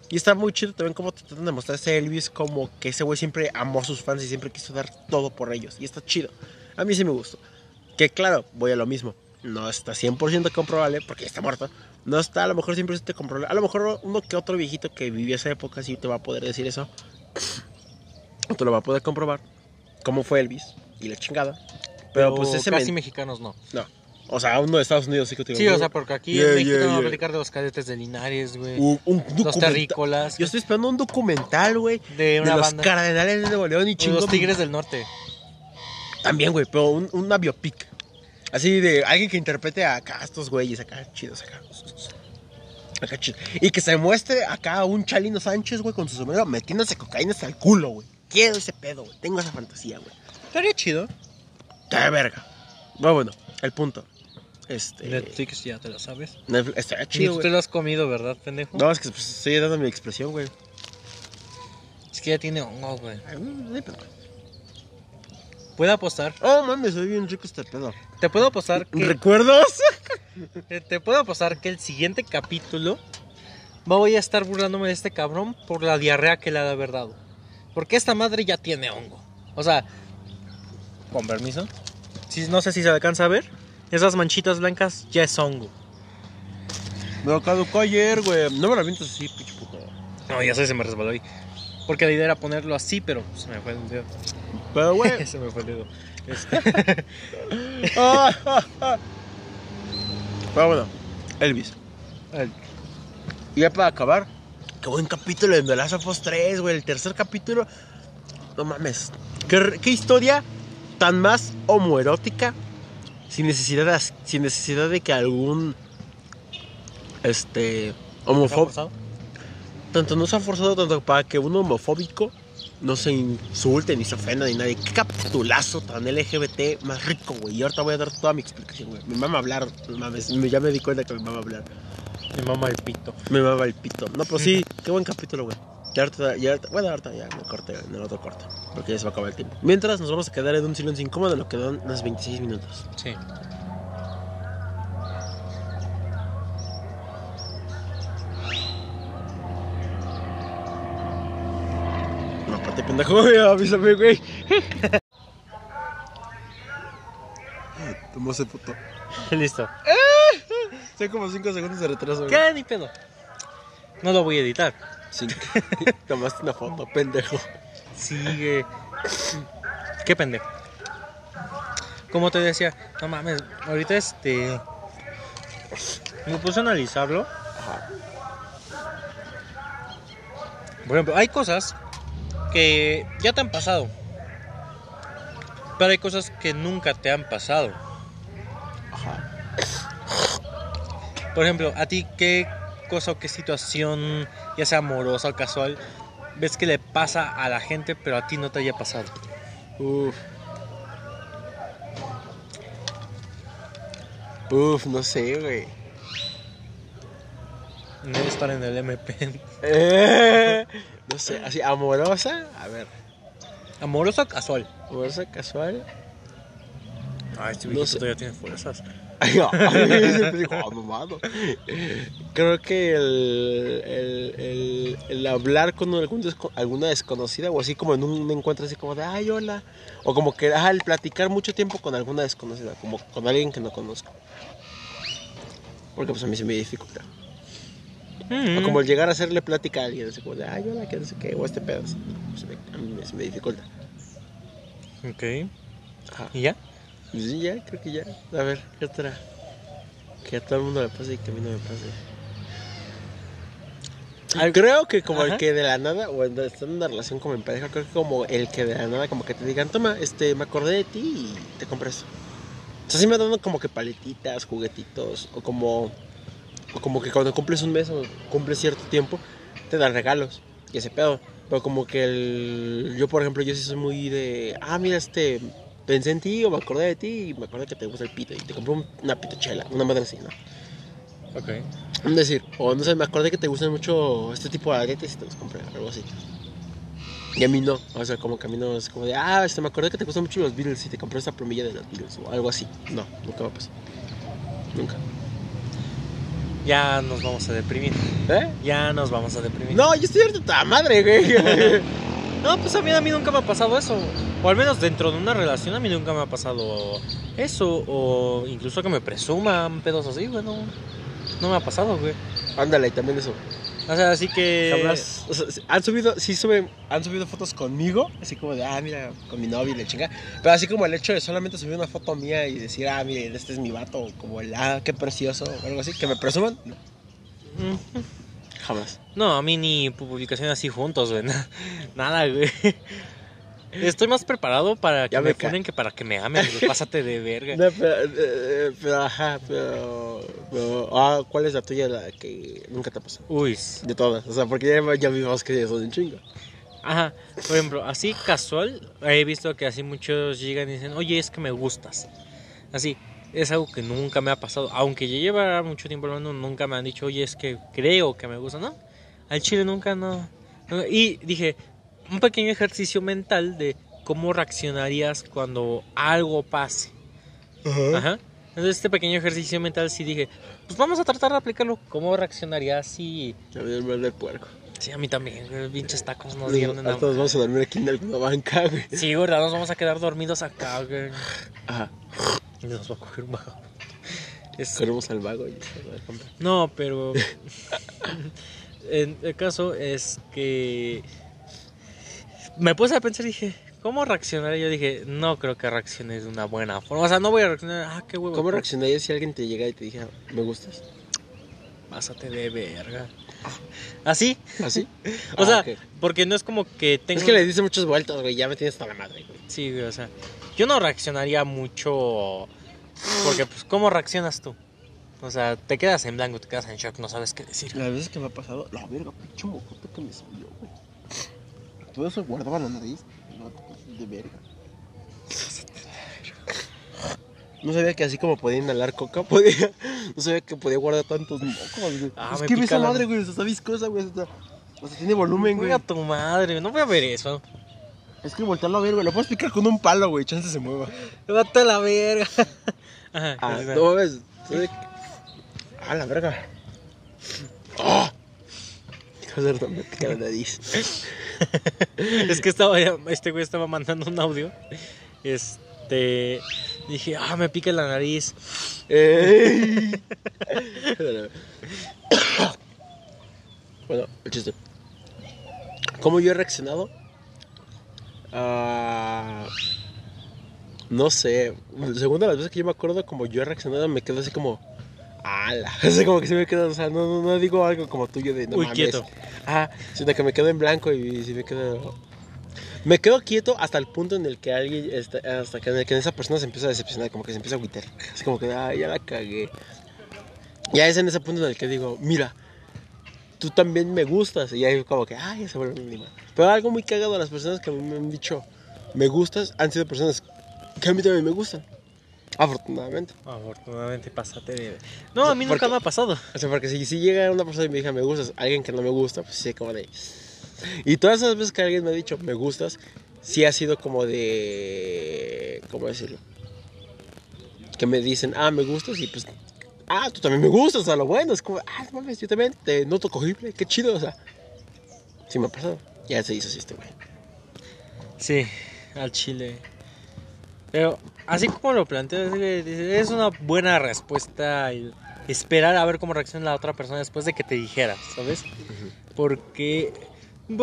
B: Y está muy chido también como te tratan de mostrar ese Elvis como que ese güey siempre amó a sus fans y siempre quiso dar todo por ellos. Y está chido. A mí sí me gustó. Que claro, voy a lo mismo. No está 100% comprobable porque está muerto. No está a lo mejor 100% comprobable. A lo mejor uno que otro viejito que vivió esa época sí te va a poder decir eso. O te lo va a poder comprobar. Cómo fue Elvis y la chingada. Pero, pues ese
A: casi
B: men-
A: mexicanos no.
B: No. O sea, uno de Estados Unidos sí que te
A: Sí, o sea, porque aquí
B: Yeah,
A: en México
B: yeah,
A: vamos a platicar de los cadetes de Linares, güey.
B: Un, un
A: los
B: documental.
A: terrícolas.
B: Yo estoy esperando un documental, güey.
A: de
B: De
A: una
B: los
A: banda.
B: cardenales de Nuevo León y chingón.
A: los Tigres del Norte.
B: También, güey, pero un, una biopic. Así de alguien que interprete acá a estos güeyes, acá chidos, acá. Acá chidos. Y que se muestre acá a un Chalino Sánchez, güey, con su sombrero metiéndose cocaína hasta el culo, güey. Quiero ese pedo, güey. Tengo esa fantasía, güey.
A: Estaría chido.
B: ¡Qué verga! Bueno, bueno, el punto. Este.
A: Netflix ya te lo sabes.
B: Netflix,
A: Ni
B: chido,
A: tú te
B: güey.
A: lo has comido, ¿verdad, pendejo?
B: No, es que pues, estoy dando mi expresión, güey.
A: Es que ya tiene hongo, güey. Puedo apostar.
B: Oh, mames, soy bien rico este pedo.
A: Te puedo apostar que.
B: ¿Recuerdos?
A: Te, te puedo apostar que el siguiente capítulo voy a estar burlándome de este cabrón por la diarrea que le ha de haber dado. Porque esta madre ya tiene hongo. O sea, con permiso. No sé si se alcanza a ver. Esas manchitas blancas ya es hongo.
B: Me lo caducó ayer, güey. No me lo avientes así, pinche puto.
A: No, ya sé, se me resbaló ahí. Porque la idea era ponerlo así, pero se me fue el dedo.
B: Pero, güey.
A: se me fue el dedo. Este.
B: Pero bueno, Elvis.
A: el-
B: Y ya para acabar, qué buen capítulo de The Last of Us 3, güey. El tercer capítulo. No mames. ¿Qué, qué historia tan más homoerótica? Sin necesidad de, as- sin necesidad de que algún. Este. Homofóbico. Tanto no se ha forzado tanto para que un homofóbico no se insulte ni se ofenda ni nadie. Qué capitulazo tan LGBT más rico, güey. Y ahorita voy a dar toda mi explicación, güey. Me mama hablar, mames. me- Ya me di cuenta que me mama hablar.
A: Mi mamá el pito.
B: Me mama el pito. No, pero sí, qué buen capítulo, güey. Ya ahorita, ya ahorita- bueno, ahorita ya me corté en el otro corte. Porque ya se va a acabar el tiempo. Mientras nos vamos a quedar en un silencio incómodo en lo que dan unos 26 minutos.
A: Sí.
B: No, pate pendejo. Avísame, güey. Tomó ese puto.
A: Listo.
B: Estoy como 5 segundos de retraso, güey.
A: ¿Qué? Ni pedo. No lo voy a editar.
B: Sí. Tomaste una foto, pendejo.
A: Sigue. Qué pendejo. Como te decía, no mames, ahorita este. Me puse a analizarlo.
B: Ajá.
A: Por ejemplo, hay cosas que ya te han pasado. Pero hay cosas que nunca te han pasado.
B: Ajá.
A: Por ejemplo, a ti, ¿qué cosa o qué situación, ya sea amorosa o casual, ves que le pasa a la gente, pero a ti no te haya pasado?
B: Uf. Uf, no sé, güey.
A: No estar en el MP.
B: Eh, no sé, así, amorosa. A ver,
A: ¿Amorosa o casual?
B: amorosa casual.
A: Ay, este
B: No
A: todavía tiene fuerzas.
B: "Ah, mamado". Creo que el, el, el, el hablar con algún desco- alguna desconocida o así como en un encuentro así como de, ay, hola. O como que, ah, el platicar mucho tiempo con alguna desconocida, como con alguien que no conozco. Porque pues a mí se me dificulta. O como el llegar a hacerle plática a alguien, así como de, ay, hola, que no sé qué, o este pedo. así, me- a mí se me dificulta.
A: Ok.
B: Ajá.
A: ¿Y ya?
B: Pues sí, ya, creo que ya. A ver, ¿qué otra? Que a todo el mundo le pase y que a mí no me pase.
A: Al-
B: Creo que como
A: Ajá.
B: el que de la nada, o en- estando en una relación como en pareja, creo que como el que de la nada como que te digan, toma, este, me acordé de ti y te compré esto. O sea, sí me dan como que paletitas, juguetitos, o como, o como que cuando cumples un mes o cumples cierto tiempo, te dan regalos y ese pedo. Pero como que el, yo, por ejemplo, yo sí soy muy de, ah, mira, este, pensé en ti o me acordé de ti y me acordé que te gusta el pito y te compré un- una pitochela, una madre así, ¿no?
A: Ok.
B: Es decir, o no sé, me acordé que te gustan mucho este tipo de aretes y te los compré, algo así. Y a mí no, o sea, como que a mí no es como de, ah, este, me acordé que te gustan mucho los Beatles y te compré esta plumilla de los Beatles o algo así. No, nunca me pasó. Nunca.
A: Ya nos vamos a deprimir.
B: ¿Eh?
A: Ya nos vamos a deprimir.
B: No, yo estoy harto de toda madre, güey.
A: No, pues a mí, a mí nunca me ha pasado eso. O al menos dentro de una relación a mí nunca me ha pasado eso. O incluso que me presuman pedos así, güey. No, no me ha pasado, güey.
B: Ándale, también eso.
A: O sea, así que...
B: Jamás- o sea, han subido, sí suben, han subido fotos conmigo, así como de, ah, mira, con mi novia y la chinga. Pero así como el hecho de solamente subir una foto mía y decir, ah, miren, este es mi vato, como el, ah, qué precioso, o algo así, que me presuman, no,
A: Ujú.
B: Jamás.
A: No, a mí ni publicación así juntos, güey. na- Nada, güey. Estoy más preparado para que
B: Ya
A: me ponen que para que me amen, güey. Pásate de verga.
B: No, pero, eh, eh, pero, ajá, pero, pero, ah, ¿cuál es la tuya la que nunca te pasó?
A: Uy.
B: De todas, o sea, porque ya, ya vimos que son un chingo.
A: Ajá. Por ejemplo, así casual, he visto que así muchos llegan y dicen, oye, es que me gustas. Así, es algo que nunca me ha pasado. Aunque yo lleva mucho tiempo hablando, nunca me han dicho, oye, es que creo que me gusta. No, al chile nunca, no. no. Y dije, un pequeño ejercicio mental de cómo reaccionarías cuando algo pase. Ajá. Entonces, este pequeño ejercicio mental sí dije, pues vamos a tratar de aplicarlo. ¿Cómo reaccionarías si...
B: Ya me duele el puerco.
A: Sí, a mí también, pinches tacos nos dieron en la...
B: Vamos a dormir aquí en alguna banca, güey.
A: Sí, ¿verdad? Nos vamos a quedar dormidos acá, güey.
B: Ajá,
A: Y nos va a coger un bajo. Es-
B: corremos al vago y se va a comprar.
A: No, pero... en el caso es que... Me puse a pensar y dije, ¿cómo reaccionar? Y yo dije, no creo que reacciones de una buena forma. O sea, no voy a reaccionar, ah, qué huevo.
B: ¿Cómo reaccionarías si alguien te llega y te dijera, me gustas?
A: Pásate de verga. ¿Así?
B: ¿Así?
A: O
B: Ah,
A: sea, porque no es como que tengo...
B: Es que le dices muchas vueltas, güey, ya me tienes hasta la madre, güey.
A: Sí, güey, o sea, yo no reaccionaría mucho porque pues ¿cómo reaccionas tú? O sea, te quedas en blanco, te quedas en shock, no sabes qué decir.
B: Las veces que me ha pasado, la verga, pinche mocote que me salió, güey. Todo eso guardaba la nariz, no de verga. No sabía que así como podía inhalar coca, podía. No sabía que podía guardar tantos mocos, güey.
A: Ah,
B: es
A: me
B: que
A: pica
B: esa
A: la-
B: madre, güey, está viscosa, güey. O sea, tiene volumen, güey.
A: Güey, a tu madre, no voy a ver eso.
B: Es que voltearlo a ver, güey. Lo puedes picar con un palo, güey. Chance se mueva.
A: Vete a la verga. Ajá,
B: Ah,
A: continúa.
B: no. ¿sabe? Ah, la verga. Joder, no me pica la nariz.
A: Es que estaba este güey estaba mandando un audio. Este dije, "Ah, me pica la nariz."
B: Bueno, el chiste. ¿Cómo yo he reaccionado? Ah, no sé. Según de las veces que yo me acuerdo, como yo he reaccionado, me quedo así como. ¡Ala! Así como que se me queda, o sea, no, no, no digo algo como tuyo de no
A: Uy,
B: mames.
A: quieto.
B: Ah, sino que me quedo en blanco y si me quedo. Me quedo quieto hasta el punto en el que alguien, está- hasta que, en el que esa persona se empieza a decepcionar, como que se empieza a agüitar. Es como que, ah, ya la cagué. Ya es en ese punto en el que digo, mira, tú también me gustas. Y ahí como que, ah, ya se vuelve un animal. Pero algo muy cagado, las personas que a mí me han dicho, me gustas, han sido personas que a mí también me gustan. Afortunadamente.
A: Afortunadamente pásate de No, a mí
B: ¿Por
A: nunca me ha pasado.
B: O sea, porque si, si llega una persona y me dice, me gustas, alguien que no me gusta, pues sí, como de... Y todas esas veces que alguien me ha dicho, me gustas, sí ha sido como de... ¿Cómo decirlo? Que me dicen, ah, me gustas y pues... Ah, tú también me gustas, a lo bueno. Es como, ah, mames, yo también te noto cogible, qué chido, o sea... Sí me ha pasado. Ya se hizo así este güey.
A: Sí, al chile. Pero así como lo planteas, es una buena respuesta el esperar a ver cómo reacciona la otra persona después de que te dijera, ¿sabes? Porque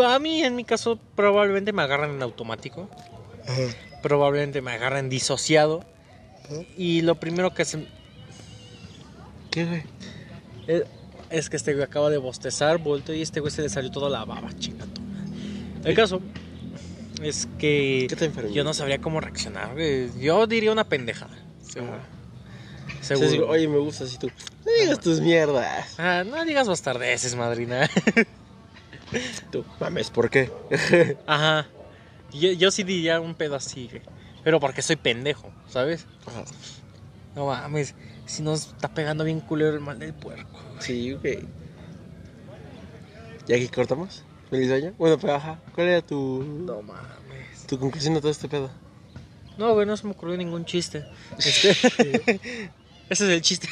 A: a mí en mi caso probablemente me agarran en automático, probablemente me agarran disociado y lo primero que se
B: ¿Qué, güey?
A: es, es que este güey acaba de bostezar, volteo y este güey se le salió toda la baba, chinga tu madre. El caso es que
B: ¿Qué te
A: yo no sabría cómo reaccionar, güey. Yo diría una pendejada. Seguro.
B: Ajá.
A: Seguro.
B: Digo, Oye, me gustas y tú... No digas tus mierdas.
A: Ah, no digas bastardeces, madrina.
B: Tú, mames, ¿por qué?
A: Ajá. Yo, yo sí diría un pedo así, güey. Pero porque soy pendejo, ¿sabes?
B: Ajá.
A: No mames. Si nos está pegando bien culero el mal del puerco.
B: Sí, güey. ¿Y aquí cortamos? ¿Feliz año? Bueno, pero ajá. ¿Cuál era tu,
A: No mames.
B: tu conclusión de todo este pedo?
A: No, güey, no se me ocurrió ningún chiste. Este... Ese es el chiste.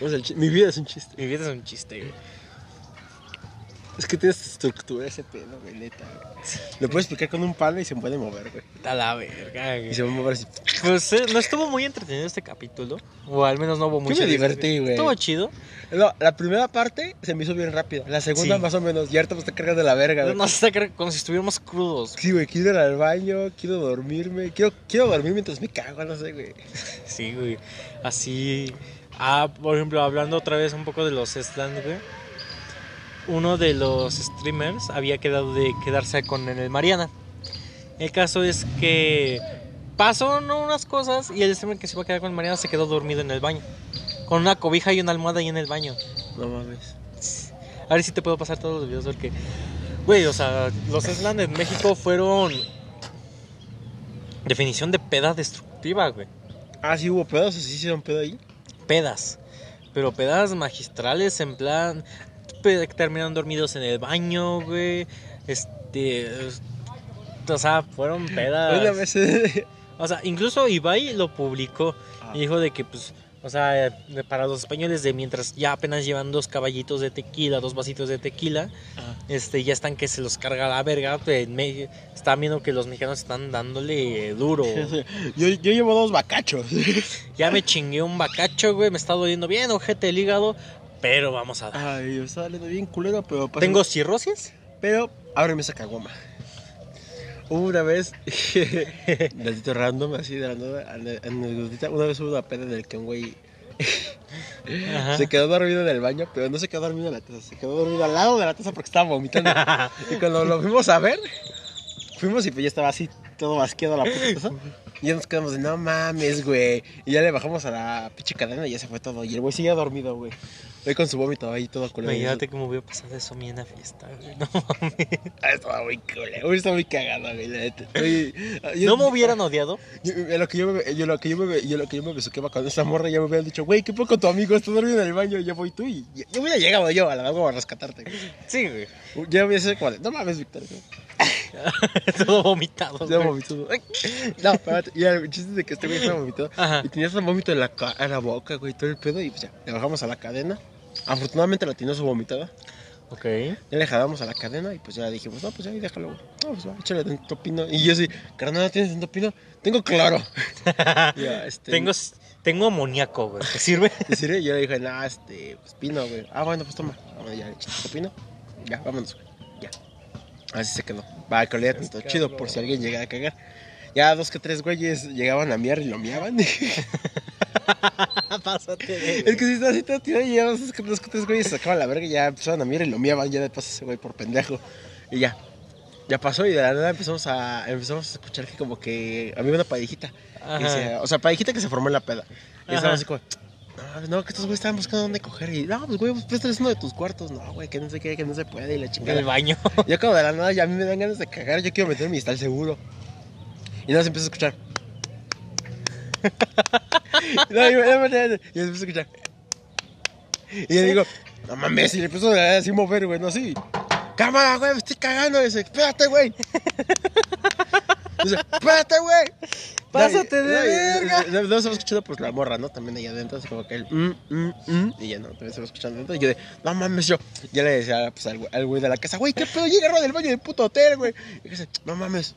B: El chi- mi vida es un chiste.
A: Mi vida es un chiste, güey.
B: Es que tienes estructura ese pedo, güey, neta. güey. Lo puedes explicar con un palo y se puede mover, güey.
A: A la verga, güey.
B: Y se va a mover así.
A: Pues eh, no estuvo muy entretenido este capítulo. O al menos no hubo mucho.
B: me divertí, güey.
A: Estuvo chido.
B: No, la primera parte se me hizo bien rápida. La segunda
A: Sí.
B: más o menos. Y ahorita me está cargando la verga, güey.
A: No creo que como si estuviéramos crudos.
B: Sí, güey, quiero ir al baño, quiero dormirme. Quiero, quiero dormir mientras me cago, no sé, güey.
A: Sí, güey. Así. Ah, por ejemplo, hablando otra vez un poco de los stands, güey. Uno de los streamers había quedado de quedarse con el Mariana. El caso es que pasó ¿no? unas cosas y el streamer que se iba a quedar con el Mariana se quedó dormido en el baño. Con una cobija y una almohada ahí en el baño.
B: No mames.
A: A ver si te puedo pasar todos los videos porque, güey, o sea, los Slam en México fueron definición de peda destructiva, güey.
B: Ah, sí hubo pedos, sí hicieron pedo ahí.
A: Pedas, pero pedas magistrales en plan terminaron dormidos en el baño, güey. Este, o sea, fueron pedas. O sea, incluso Ibai lo publicó
B: Ah.
A: y dijo de que, pues, o sea, para los españoles de mientras ya apenas llevan dos caballitos de tequila, dos vasitos de tequila,
B: Ah.
A: este, ya están que se los carga la verga. pues, Me- están viendo que los mexicanos están dándole duro.
B: Yo, yo llevo dos bacachos.
A: Ya me chingué un bacacho, güey, me está doliendo bien, ojete el hígado, pero vamos a dar.
B: Ay, yo estaba leyendo bien culero, pero
A: ¿Tengo cirrosis?
B: Pero ábreme esa caguama. Hubo una vez, datito random, así de la nada, una vez hubo una peda en el que un güey se quedó dormido en el baño, pero no se quedó dormido en la taza, se quedó dormido al lado de la taza porque estaba vomitando. y cuando lo fuimos a ver, fuimos y pues ya estaba así, todo basqueado la puta taza. Y ya nos quedamos de, no mames, güey. Y ya le bajamos a la pinche cadena y ya se fue todo. Y el güey seguía dormido, güey. Ahí con su vómito ahí todo culero.
A: Imagínate cómo hubiera pasado eso a mí en la fiesta, güey. No mames.
B: Ah, estaba muy culero, estaba muy cagado, güey, la neta. Oye, yo-
A: ¿No me hubieran odiado?
B: Yo, en lo que yo me, yo, lo que yo me, yo lo que yo me besuqueaba con esa morra, ya me hubieran dicho, güey, ¿qué poco tu amigo? Está dormido en el baño, ya voy tú y ya, ya hubiera llegado yo a la agua a rescatarte. güey.
A: Sí, güey.
B: Ya voy a ser como de, no mames, Víctor. güey.
A: Todo vomitado.
B: Ya
A: güey.
B: vomitó. No, espérate, ya el chiste de que este güey estaba vomitado.
A: Ajá.
B: Y tenía ese vómito en la, en la boca, güey, todo el pedo. Y pues ya, le bajamos a la cadena. Afortunadamente la tenía su vomitada.
A: Ok.
B: Ya le jalamos a la cadena y pues ya dijimos, no, pues ya déjalo, güey. No, pues va, échale tanto pino. Y yo así, carnal, ¿no tienes tanto pino? Tengo claro. ya, este,
A: Tengo, tengo amoníaco, güey. ¿Te sirve?
B: ¿Te sirve? Y yo le dije, no, este, pues pino, güey. Ah, bueno, pues toma. Vamos, ya, échate tu pino. Ya, vámonos, güey. Así se quedó. Va, que olía tanto chido por si alguien llega a cagar. Ya dos que tres güeyes llegaban a miar y lo miaban. es
A: Pásate de...
B: que si está así todo tirado y ya dos que tres güeyes se sacaban la verga y ya empezaron a miar y lo miaban. Ya de paso ese güey por pendejo. Y ya. Ya pasó y de la nada empezamos a, empezamos a escuchar que como que había una parejita. que
A: Ajá.
B: se- o sea, parejita que se formó en la peda. Y estaba así como, no, no, que estos güeyes estaban buscando dónde coger. Y no, pues güey, pues préstales uno de tus cuartos. No, güey, que no sé qué, que no se puede. Y la chingada.
A: Del baño.
B: Yo como de la nada ya a mí me dan ganas de cagar, yo quiero meterme y estar seguro. Y nada, se empieza a escuchar. no, yo, y empiezo a escuchar. Y yo digo, no mames, y le empiezo a así mover, güey, no así. Cámara, güey, me estoy cagando. Y dice, espérate, güey. Dice, espérate, güey.
A: Pásate de
B: No, y-
A: verga.
B: No, no, se va escuchando pues la morra, ¿no? También ahí adentro, así como que el mm, mm, mm, y ya no, también se va escuchando adentro. Y yo de, no mames, yo, ya le decía pues, al, güey- al güey de la casa, güey, ¿qué pedo? Llega del baño del puto hotel, güey. Y dice, no mames,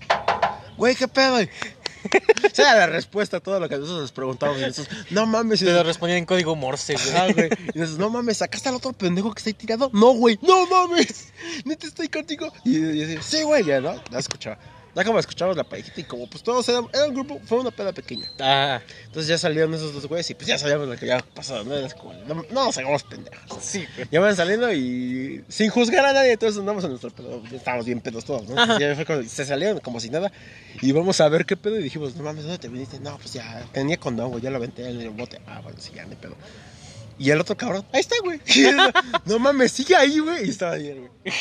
B: güey, ¿qué pedo? O sea, la respuesta a todo lo que nosotros nos preguntábamos. Y nosotros, no mames, y
A: Te lo
B: nosotros,
A: respondía en código Morse, güey.
B: "Ah, güey. Y nosotros, no mames, ¿sacaste al otro pendejo que está ahí tirado? No, güey, no mames, neta estoy contigo. Y yo decía, sí, güey, ya, ¿no? Ya escuchaba. Ya como escuchábamos la parejita y como pues todos eran, era un grupo, fue una peda pequeña.
A: Ah,
B: Entonces ya salieron esos dos güeyes y pues ya sabíamos lo que ya pasado, ¿no? Era como, no, no nos hagamos pendejos.
A: sí, güey.
B: Ya van saliendo y sin juzgar a nadie, entonces andamos en nuestro pedo. Ya estábamos bien pedos todos, ¿no?
A: Ajá.
B: Ya fue cuando se salieron como si nada y vamos a ver qué pedo y dijimos, no mames, ¿dónde te viniste? No, pues ya tenía condón, güey, ya lo aventé en el bote. Ah, bueno, sí, ya, ni pedo. Y el otro cabrón, ahí está, güey. no mames, sigue ahí, güey. Y estaba bien, güey.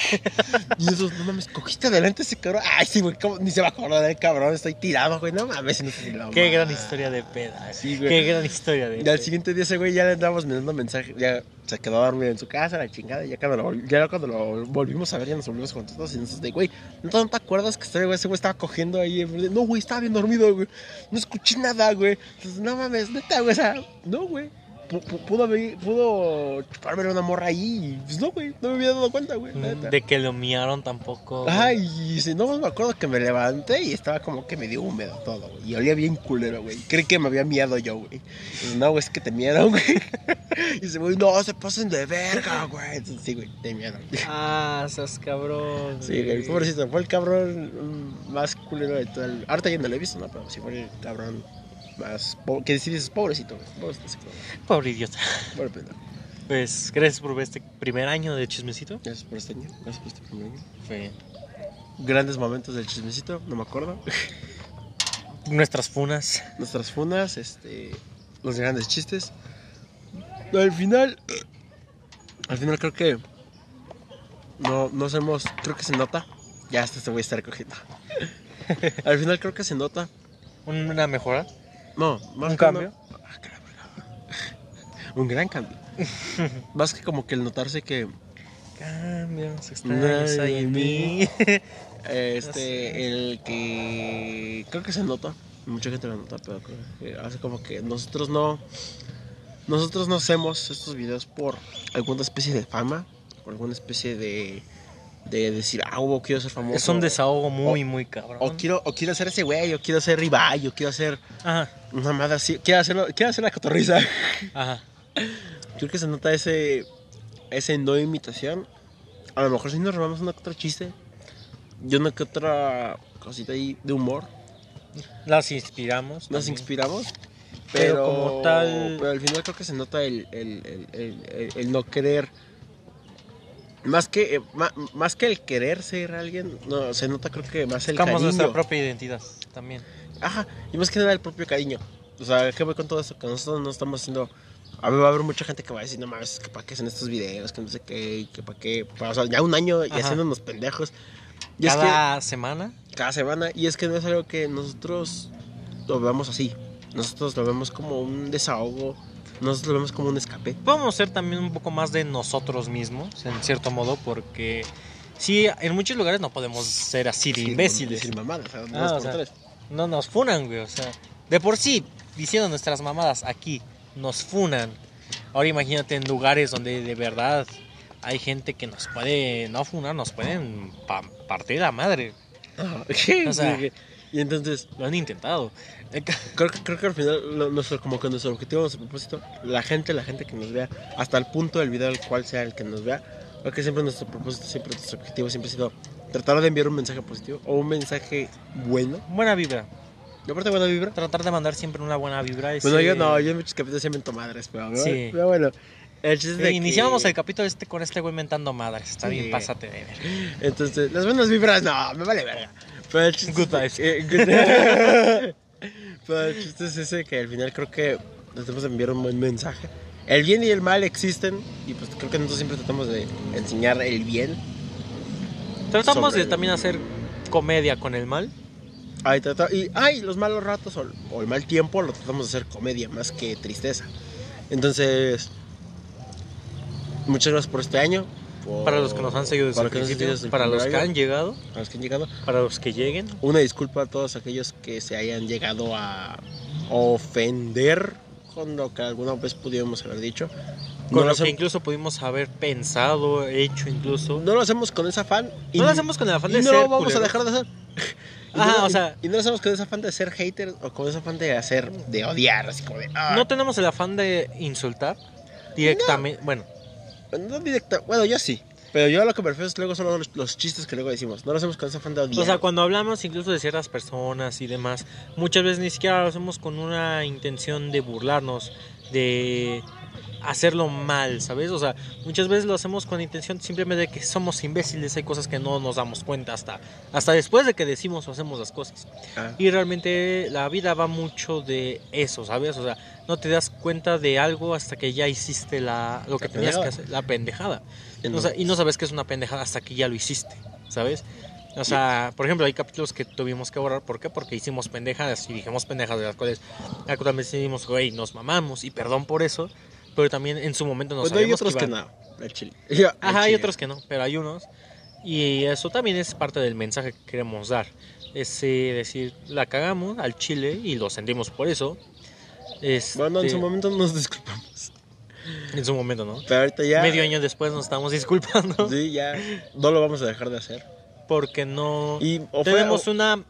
B: Y esos, no mames, cogiste adelante ese cabrón. Ay, sí, güey, ¿cómo? ni se va a acordar del cabrón. Estoy tirado, güey. No mames, no sé
A: Qué gran historia de peda.
B: Sí, güey.
A: Qué gran historia de
B: Y al siguiente día ese güey ya le andábamos mandando mensaje, ya se quedó dormido en su casa, la chingada, y ya cuando lo, vol- ya cuando lo volvimos a ver ya nos volvimos juntos todos y nosotros de, güey, ¿no te, acuerdas que ese güey, ese güey estaba cogiendo ahí? No, güey, estaba bien dormido, güey, no escuché nada, güey. Entonces, no mames, neta, güey, o sea, no, güey. Pu- pu- Pudo, haber- pudo chuparme una morra ahí y pues no, güey, no me había dado cuenta, güey. neta.
A: De que lo miaron tampoco.
B: Ay, y si no me acuerdo que me levanté y estaba como que medio húmedo todo, güey. Y olía bien culero, güey. Creí que me había miado yo, güey. No, güey, es que te miaron, güey. Y dice, güey, no, se pasen de verga, güey. Entonces, sí, güey, te miaron.
A: Ah, seas cabrón.
B: Sí, güey, pobrecito. Fue el cabrón mm, más culero de todo el... Ahorita ya no lo he visto, ¿no? Pero sí fue el cabrón más... Que sí dices, pobrecito. Pobrecito.
A: Pobre idiota.
B: Pobre pendejo.
A: Pues, gracias por ver este primer año de chismecito.
B: Gracias por este año. Gracias por este primer año.
A: Fue
B: Grandes momentos del chismecito, no me acuerdo.
A: nuestras funas.
B: nuestras fundas, este, los grandes chistes. Al final, al final creo que no, no hacemos, creo que se nota. Ya hasta se voy a estar cogiendo. al final creo que se nota.
A: Una mejora.
B: No, más
A: ¿Un cambio?
B: no- Ah, verga. Un gran cambio. más que como que el notarse que
A: Cambios extraños hay en mí.
B: Este, el que creo que se nota, mucha gente lo nota, pero creo que hace como que nosotros no, nosotros no hacemos estos videos por alguna especie de fama, por alguna especie de, de decir, ah, hubo, quiero ser famoso.
A: Es un desahogo muy, muy cabrón.
B: O quiero, o quiero ser ese güey, o quiero ser rival, o quiero hacer
A: Ajá,
B: una madre así, quiero, hacerlo, quiero hacer la cotorriza.
A: ajá.
B: Creo que se nota ese, ese no imitación. A lo mejor si nos robamos una que otra chiste, y una que otra cosita ahí de humor,
A: Las inspiramos. también.
B: inspiramos.
A: Pero
B: Pero,
A: como tal-
B: Pero al final creo que se nota el, el, el, el- el- el no querer. Más que, eh, ma- más, que el querer ser alguien, no, se nota creo que más el
A: Buscamos
B: cariño.
A: nuestra propia identidad también.
B: Ajá, y más que nada el propio cariño. O sea, ¿qué voy con todo esto? Que nosotros no estamos haciendo... A ver, va a haber mucha gente que va a decir, no mames, que para qué hacen estos videos, que no sé qué, que para qué... O sea, ya un año y
A: Ajá.
B: haciéndonos pendejos. Y es
A: Cada semana.
B: cada semana, y es que no es algo que nosotros lo veamos así. Nosotros lo vemos como un desahogo, nosotros lo vemos como un escape.
A: Podemos ser también un poco más de nosotros mismos, en cierto modo, porque sí, en muchos lugares no podemos ser así de
B: Sí,
A: imbéciles.
B: Decir mamadas, o sea,
A: Ah,
B: dos
A: o sea. No nos funan, güey. O sea, de por sí, diciendo nuestras mamadas aquí, nos funan. Ahora imagínate en lugares donde de verdad hay gente que nos puede, no funar, nos pueden pa- partir la madre.
B: Ajá.
A: O sea-
B: y entonces,
A: Lo han intentado.
B: Creo que, creo que al final, lo- nuestro, como que nuestro objetivo, nuestro propósito, la gente, la gente que nos vea, hasta el punto del video, el cual sea el que nos vea, creo que siempre nuestro propósito, siempre nuestro objetivo siempre ha sido tratar de enviar un mensaje positivo o un mensaje bueno.
A: Buena vibra.
B: Y aparte, buena vibra.
A: Tratar de mandar siempre una buena vibra. es,
B: Bueno, yo
A: eh,
B: no, yo en muchos capítulos siempre mento madres, pero,
A: Sí.
B: pero bueno. El
A: sí,
B: de
A: iniciábamos
B: que-
A: el capítulo este con este güey mentando madres. Está
B: Sí.
A: bien, pásate de ver.
B: Entonces, las buenas vibras, no, me vale verga. Pero el chiste
A: Good
B: es
A: vibes.
B: de- eh, good- Pero el chiste es ese que al final creo que nos debemos enviar un buen mensaje. El bien y el mal existen y pues creo que nosotros siempre tratamos de enseñar el bien.
A: Tratamos de también hacer comedia con el mal.
B: Ay, trata- y ay, los malos ratos o, o el mal tiempo lo tratamos de hacer comedia más que tristeza. Entonces, muchas gracias por este año. Por-
A: Para los que nos han seguido desde
B: para
A: el principio,
B: desde el
A: para los que han llegado,
B: para los que han llegado.
A: para los que lleguen.
B: Una disculpa a todos aquellos que se hayan llegado a ofender con lo que alguna vez pudiéramos haber dicho.
A: Con
B: No lo,
A: lo que incluso pudimos haber pensado, hecho incluso.
B: no lo hacemos con ese afán. y
A: No lo hacemos con el afán
B: y
A: de
B: no
A: ser
B: lo vamos
A: culeros.
B: a dejar de hacer. Y
A: Ajá,
B: no,
A: o
B: y-
A: sea-
B: y no lo hacemos con ese afán de ser hater o con ese afán de hacer, de odiar, así como de. ah,
A: No tenemos el afán de insultar directamente. Bueno,
B: no directa. Bueno, yo sí. Pero yo a lo que me refiero es luego son los, los chistes que luego decimos. No lo hacemos con ese afán de odiar.
A: o sea, cuando hablamos incluso de ciertas personas y demás, muchas veces ni siquiera lo hacemos con una intención de burlarnos, de hacerlo mal, ¿sabes? O sea, muchas veces lo hacemos con intención simplemente de que somos imbéciles, hay cosas que no nos damos cuenta hasta, hasta después de que decimos o hacemos las cosas.
B: Ah.
A: Y realmente la vida va mucho de eso, ¿sabes? O sea, no te das cuenta de algo hasta que ya hiciste la, lo que
B: La
A: tenías que
B: pendejada.
A: hacer, la pendejada.
B: No.
A: O sea, y no sabes que es una pendejada hasta que ya lo hiciste, ¿sabes? O sea, por ejemplo, hay capítulos que tuvimos que borrar. ¿Por qué? Porque hicimos pendejadas y dijimos pendejadas de las cuales actualmente decimos, güey, nos mamamos y perdón por eso. Pero también en su momento nos
B: Pues hay otros que,
A: iban-
B: no. El chile. Yo, al
A: Ajá, hay
B: chile.
A: otros que no, pero hay unos. Y eso también es parte del mensaje que queremos dar. Es eh, decir, la cagamos al chile y lo sentimos por eso. Este,
B: Bueno, en su momento nos disculpamos.
A: en su momento, ¿no?
B: Pero ahorita ya.
A: Medio año después nos estamos disculpando
B: Sí, ya. No lo vamos a dejar de hacer.
A: porque no
B: Y, o fue-
A: tenemos
B: o-
A: una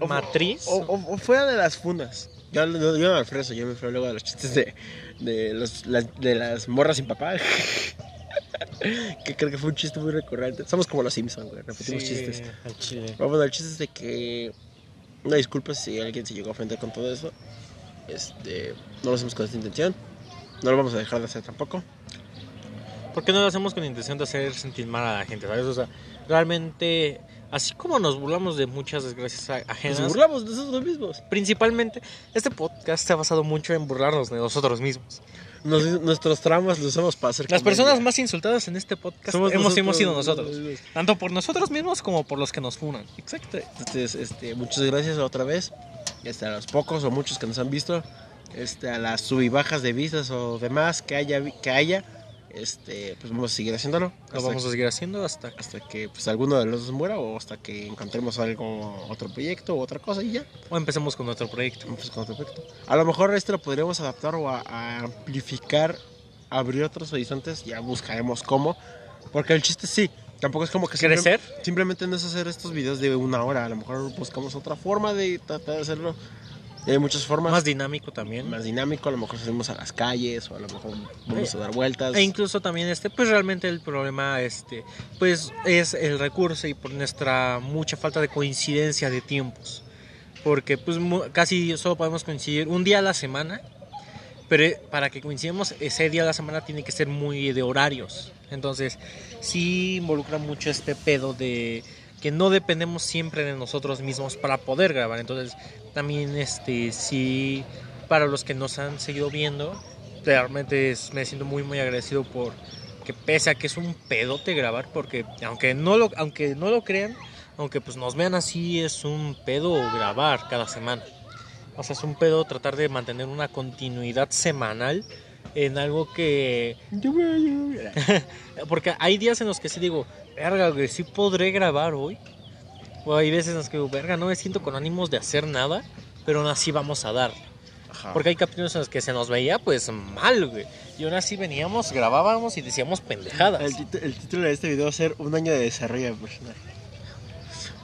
B: o-
A: matriz.
B: O- o fuera de las fundas. Yo, yo, yo me freso, yo me fui luego de los chistes de, de, los, las, de las morras sin papá. que creo que fue un chiste muy recurrente. Somos como los Simpsons, güey, repetimos
A: Sí,
B: chistes.
A: al chile.
B: Vamos al chiste es de que. Una disculpa si alguien se llegó a ofender con todo eso. Este, no lo hacemos con esta intención. No lo vamos a dejar de hacer tampoco.
A: ¿Por qué no lo hacemos con intención de hacer sentir mal a la gente, ¿sabes? O sea, realmente, así como nos burlamos de muchas desgracias ajenas,
B: Nos burlamos de nosotros mismos.
A: principalmente, este podcast se ha basado mucho en burlarnos de nosotros mismos.
B: Nos- nuestros traumas los usamos para hacer
A: Las
B: comedia.
A: personas más insultadas en este podcast
B: Somos
A: hemos,
B: nosotros
A: hemos sido nosotros. Tanto por nosotros mismos como por los que nos funan.
B: Exacto. Entonces, este, muchas gracias otra vez. Este, a los pocos o muchos que nos han visto. Este, a las sub y bajas de vistas o demás que haya, que haya. Este, pues vamos a seguir haciéndolo.
A: Lo vamos a seguir haciendo hasta
B: hasta que pues, alguno de los dos muera o hasta que encontremos algo, otro proyecto o otra cosa y ya.
A: o empecemos con otro proyecto.
B: Pues, con otro proyecto. A lo mejor este lo podríamos adaptar o a, a amplificar, abrir otros horizontes. Ya buscaremos cómo. Porque el chiste sí. Tampoco es como que simple-
A: ¿Crecer?
B: Simplemente no es hacer estos videos de una hora. A lo mejor buscamos otra forma de tratar de hacerlo. Y hay muchas formas.
A: Más dinámico también.
B: más dinámico. A lo mejor salimos a las calles o a lo mejor vamos a dar vueltas.
A: E incluso también este, pues realmente el problema este, pues es el recurso y por nuestra mucha falta de coincidencia de tiempos. Porque pues casi solo podemos coincidir un día a la semana, pero eh, para que coincidamos ese día a la semana tiene que ser muy de horarios. Entonces, sí involucra mucho este pedo de que no dependemos siempre de nosotros mismos para poder grabar. Entonces, también este sí para los que nos han seguido viendo, realmente es- me siento muy muy agradecido por que pese a que es un pedote grabar porque aunque no lo aunque no lo crean, aunque pues nos vean así es un pedo grabar cada semana. O sea, es un pedo tratar de mantener una continuidad semanal en algo que porque hay días en los que sí digo, verga, güey, sí podré grabar hoy. O hay veces en los que digo, verga, no me siento con ánimos de hacer nada, pero aún así vamos a dar.
B: Ajá.
A: Porque hay capítulos en los que se nos veía pues mal, güey. Y aún así veníamos, grabábamos y decíamos pendejadas.
B: el título de este video va a ser Un año de desarrollo de personaje.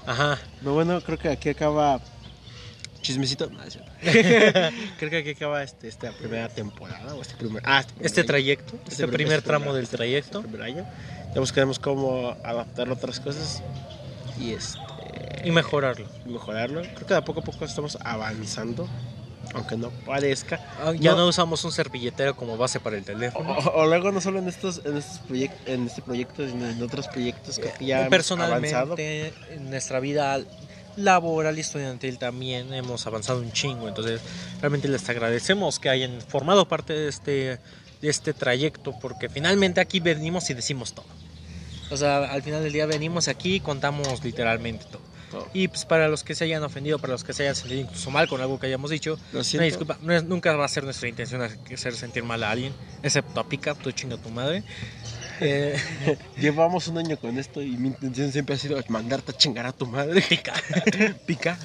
A: Ajá.
B: No, bueno, creo que aquí acaba. Chismecito. No, es creo que aquí acaba este, esta primera temporada. O este primer, ah, este primer
A: Este trayecto, este,
B: Este
A: primer
B: este
A: tramo
B: primer-
A: del
B: este-
A: trayecto.
B: este primer año. Ya buscaremos cómo adaptar otras cosas y este
A: Y mejorarlo.
B: y mejorarlo. Creo que de a poco a poco estamos avanzando, aunque no parezca.
A: Ah, Ya
B: No.
A: no usamos un servilletero como base para el
B: O,
A: teléfono.
B: o- o luego no solo en estos en estos proyectos en este proyecto sino en otros proyectos que ya hemos avanzado.
A: Personalmente, en nuestra vida laboral y estudiantil también hemos avanzado un chingo. Entonces, realmente les agradecemos que hayan formado parte de este, de este trayecto, porque finalmente aquí venimos y decimos todo. O sea, al final del día venimos aquí y contamos literalmente todo.
B: Todo.
A: Y pues para los que se hayan ofendido, para los que se hayan sentido incluso mal con algo que hayamos dicho, una disculpa, no es- nunca va a ser nuestra intención hacer sentir mal a alguien, excepto a Pica, tu chinga tu madre. Eh,
B: Llevamos un año con esto y mi intención siempre ha sido mandarte a chingar a tu madre.
A: pica.
B: Pica.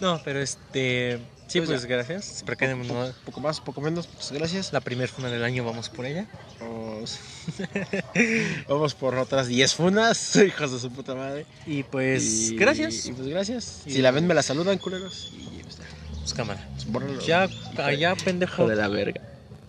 A: No, pero este. Sí,
B: Pues
A: pues, gracias. No-
B: Poco más, poco menos. Muchas gracias.
A: la primera funa del año vamos por ella.
B: Vamos, vamos por otras 10 funas, hijos de su puta madre.
A: Y pues,
B: Y-
A: gracias.
B: Y pues gracias.
A: Y-
B: Si la ven, me la saludan, culeros. Y pues,
A: Pues cámara.
B: bórralo.
A: Ya, allá, pendejo.
B: de la verga.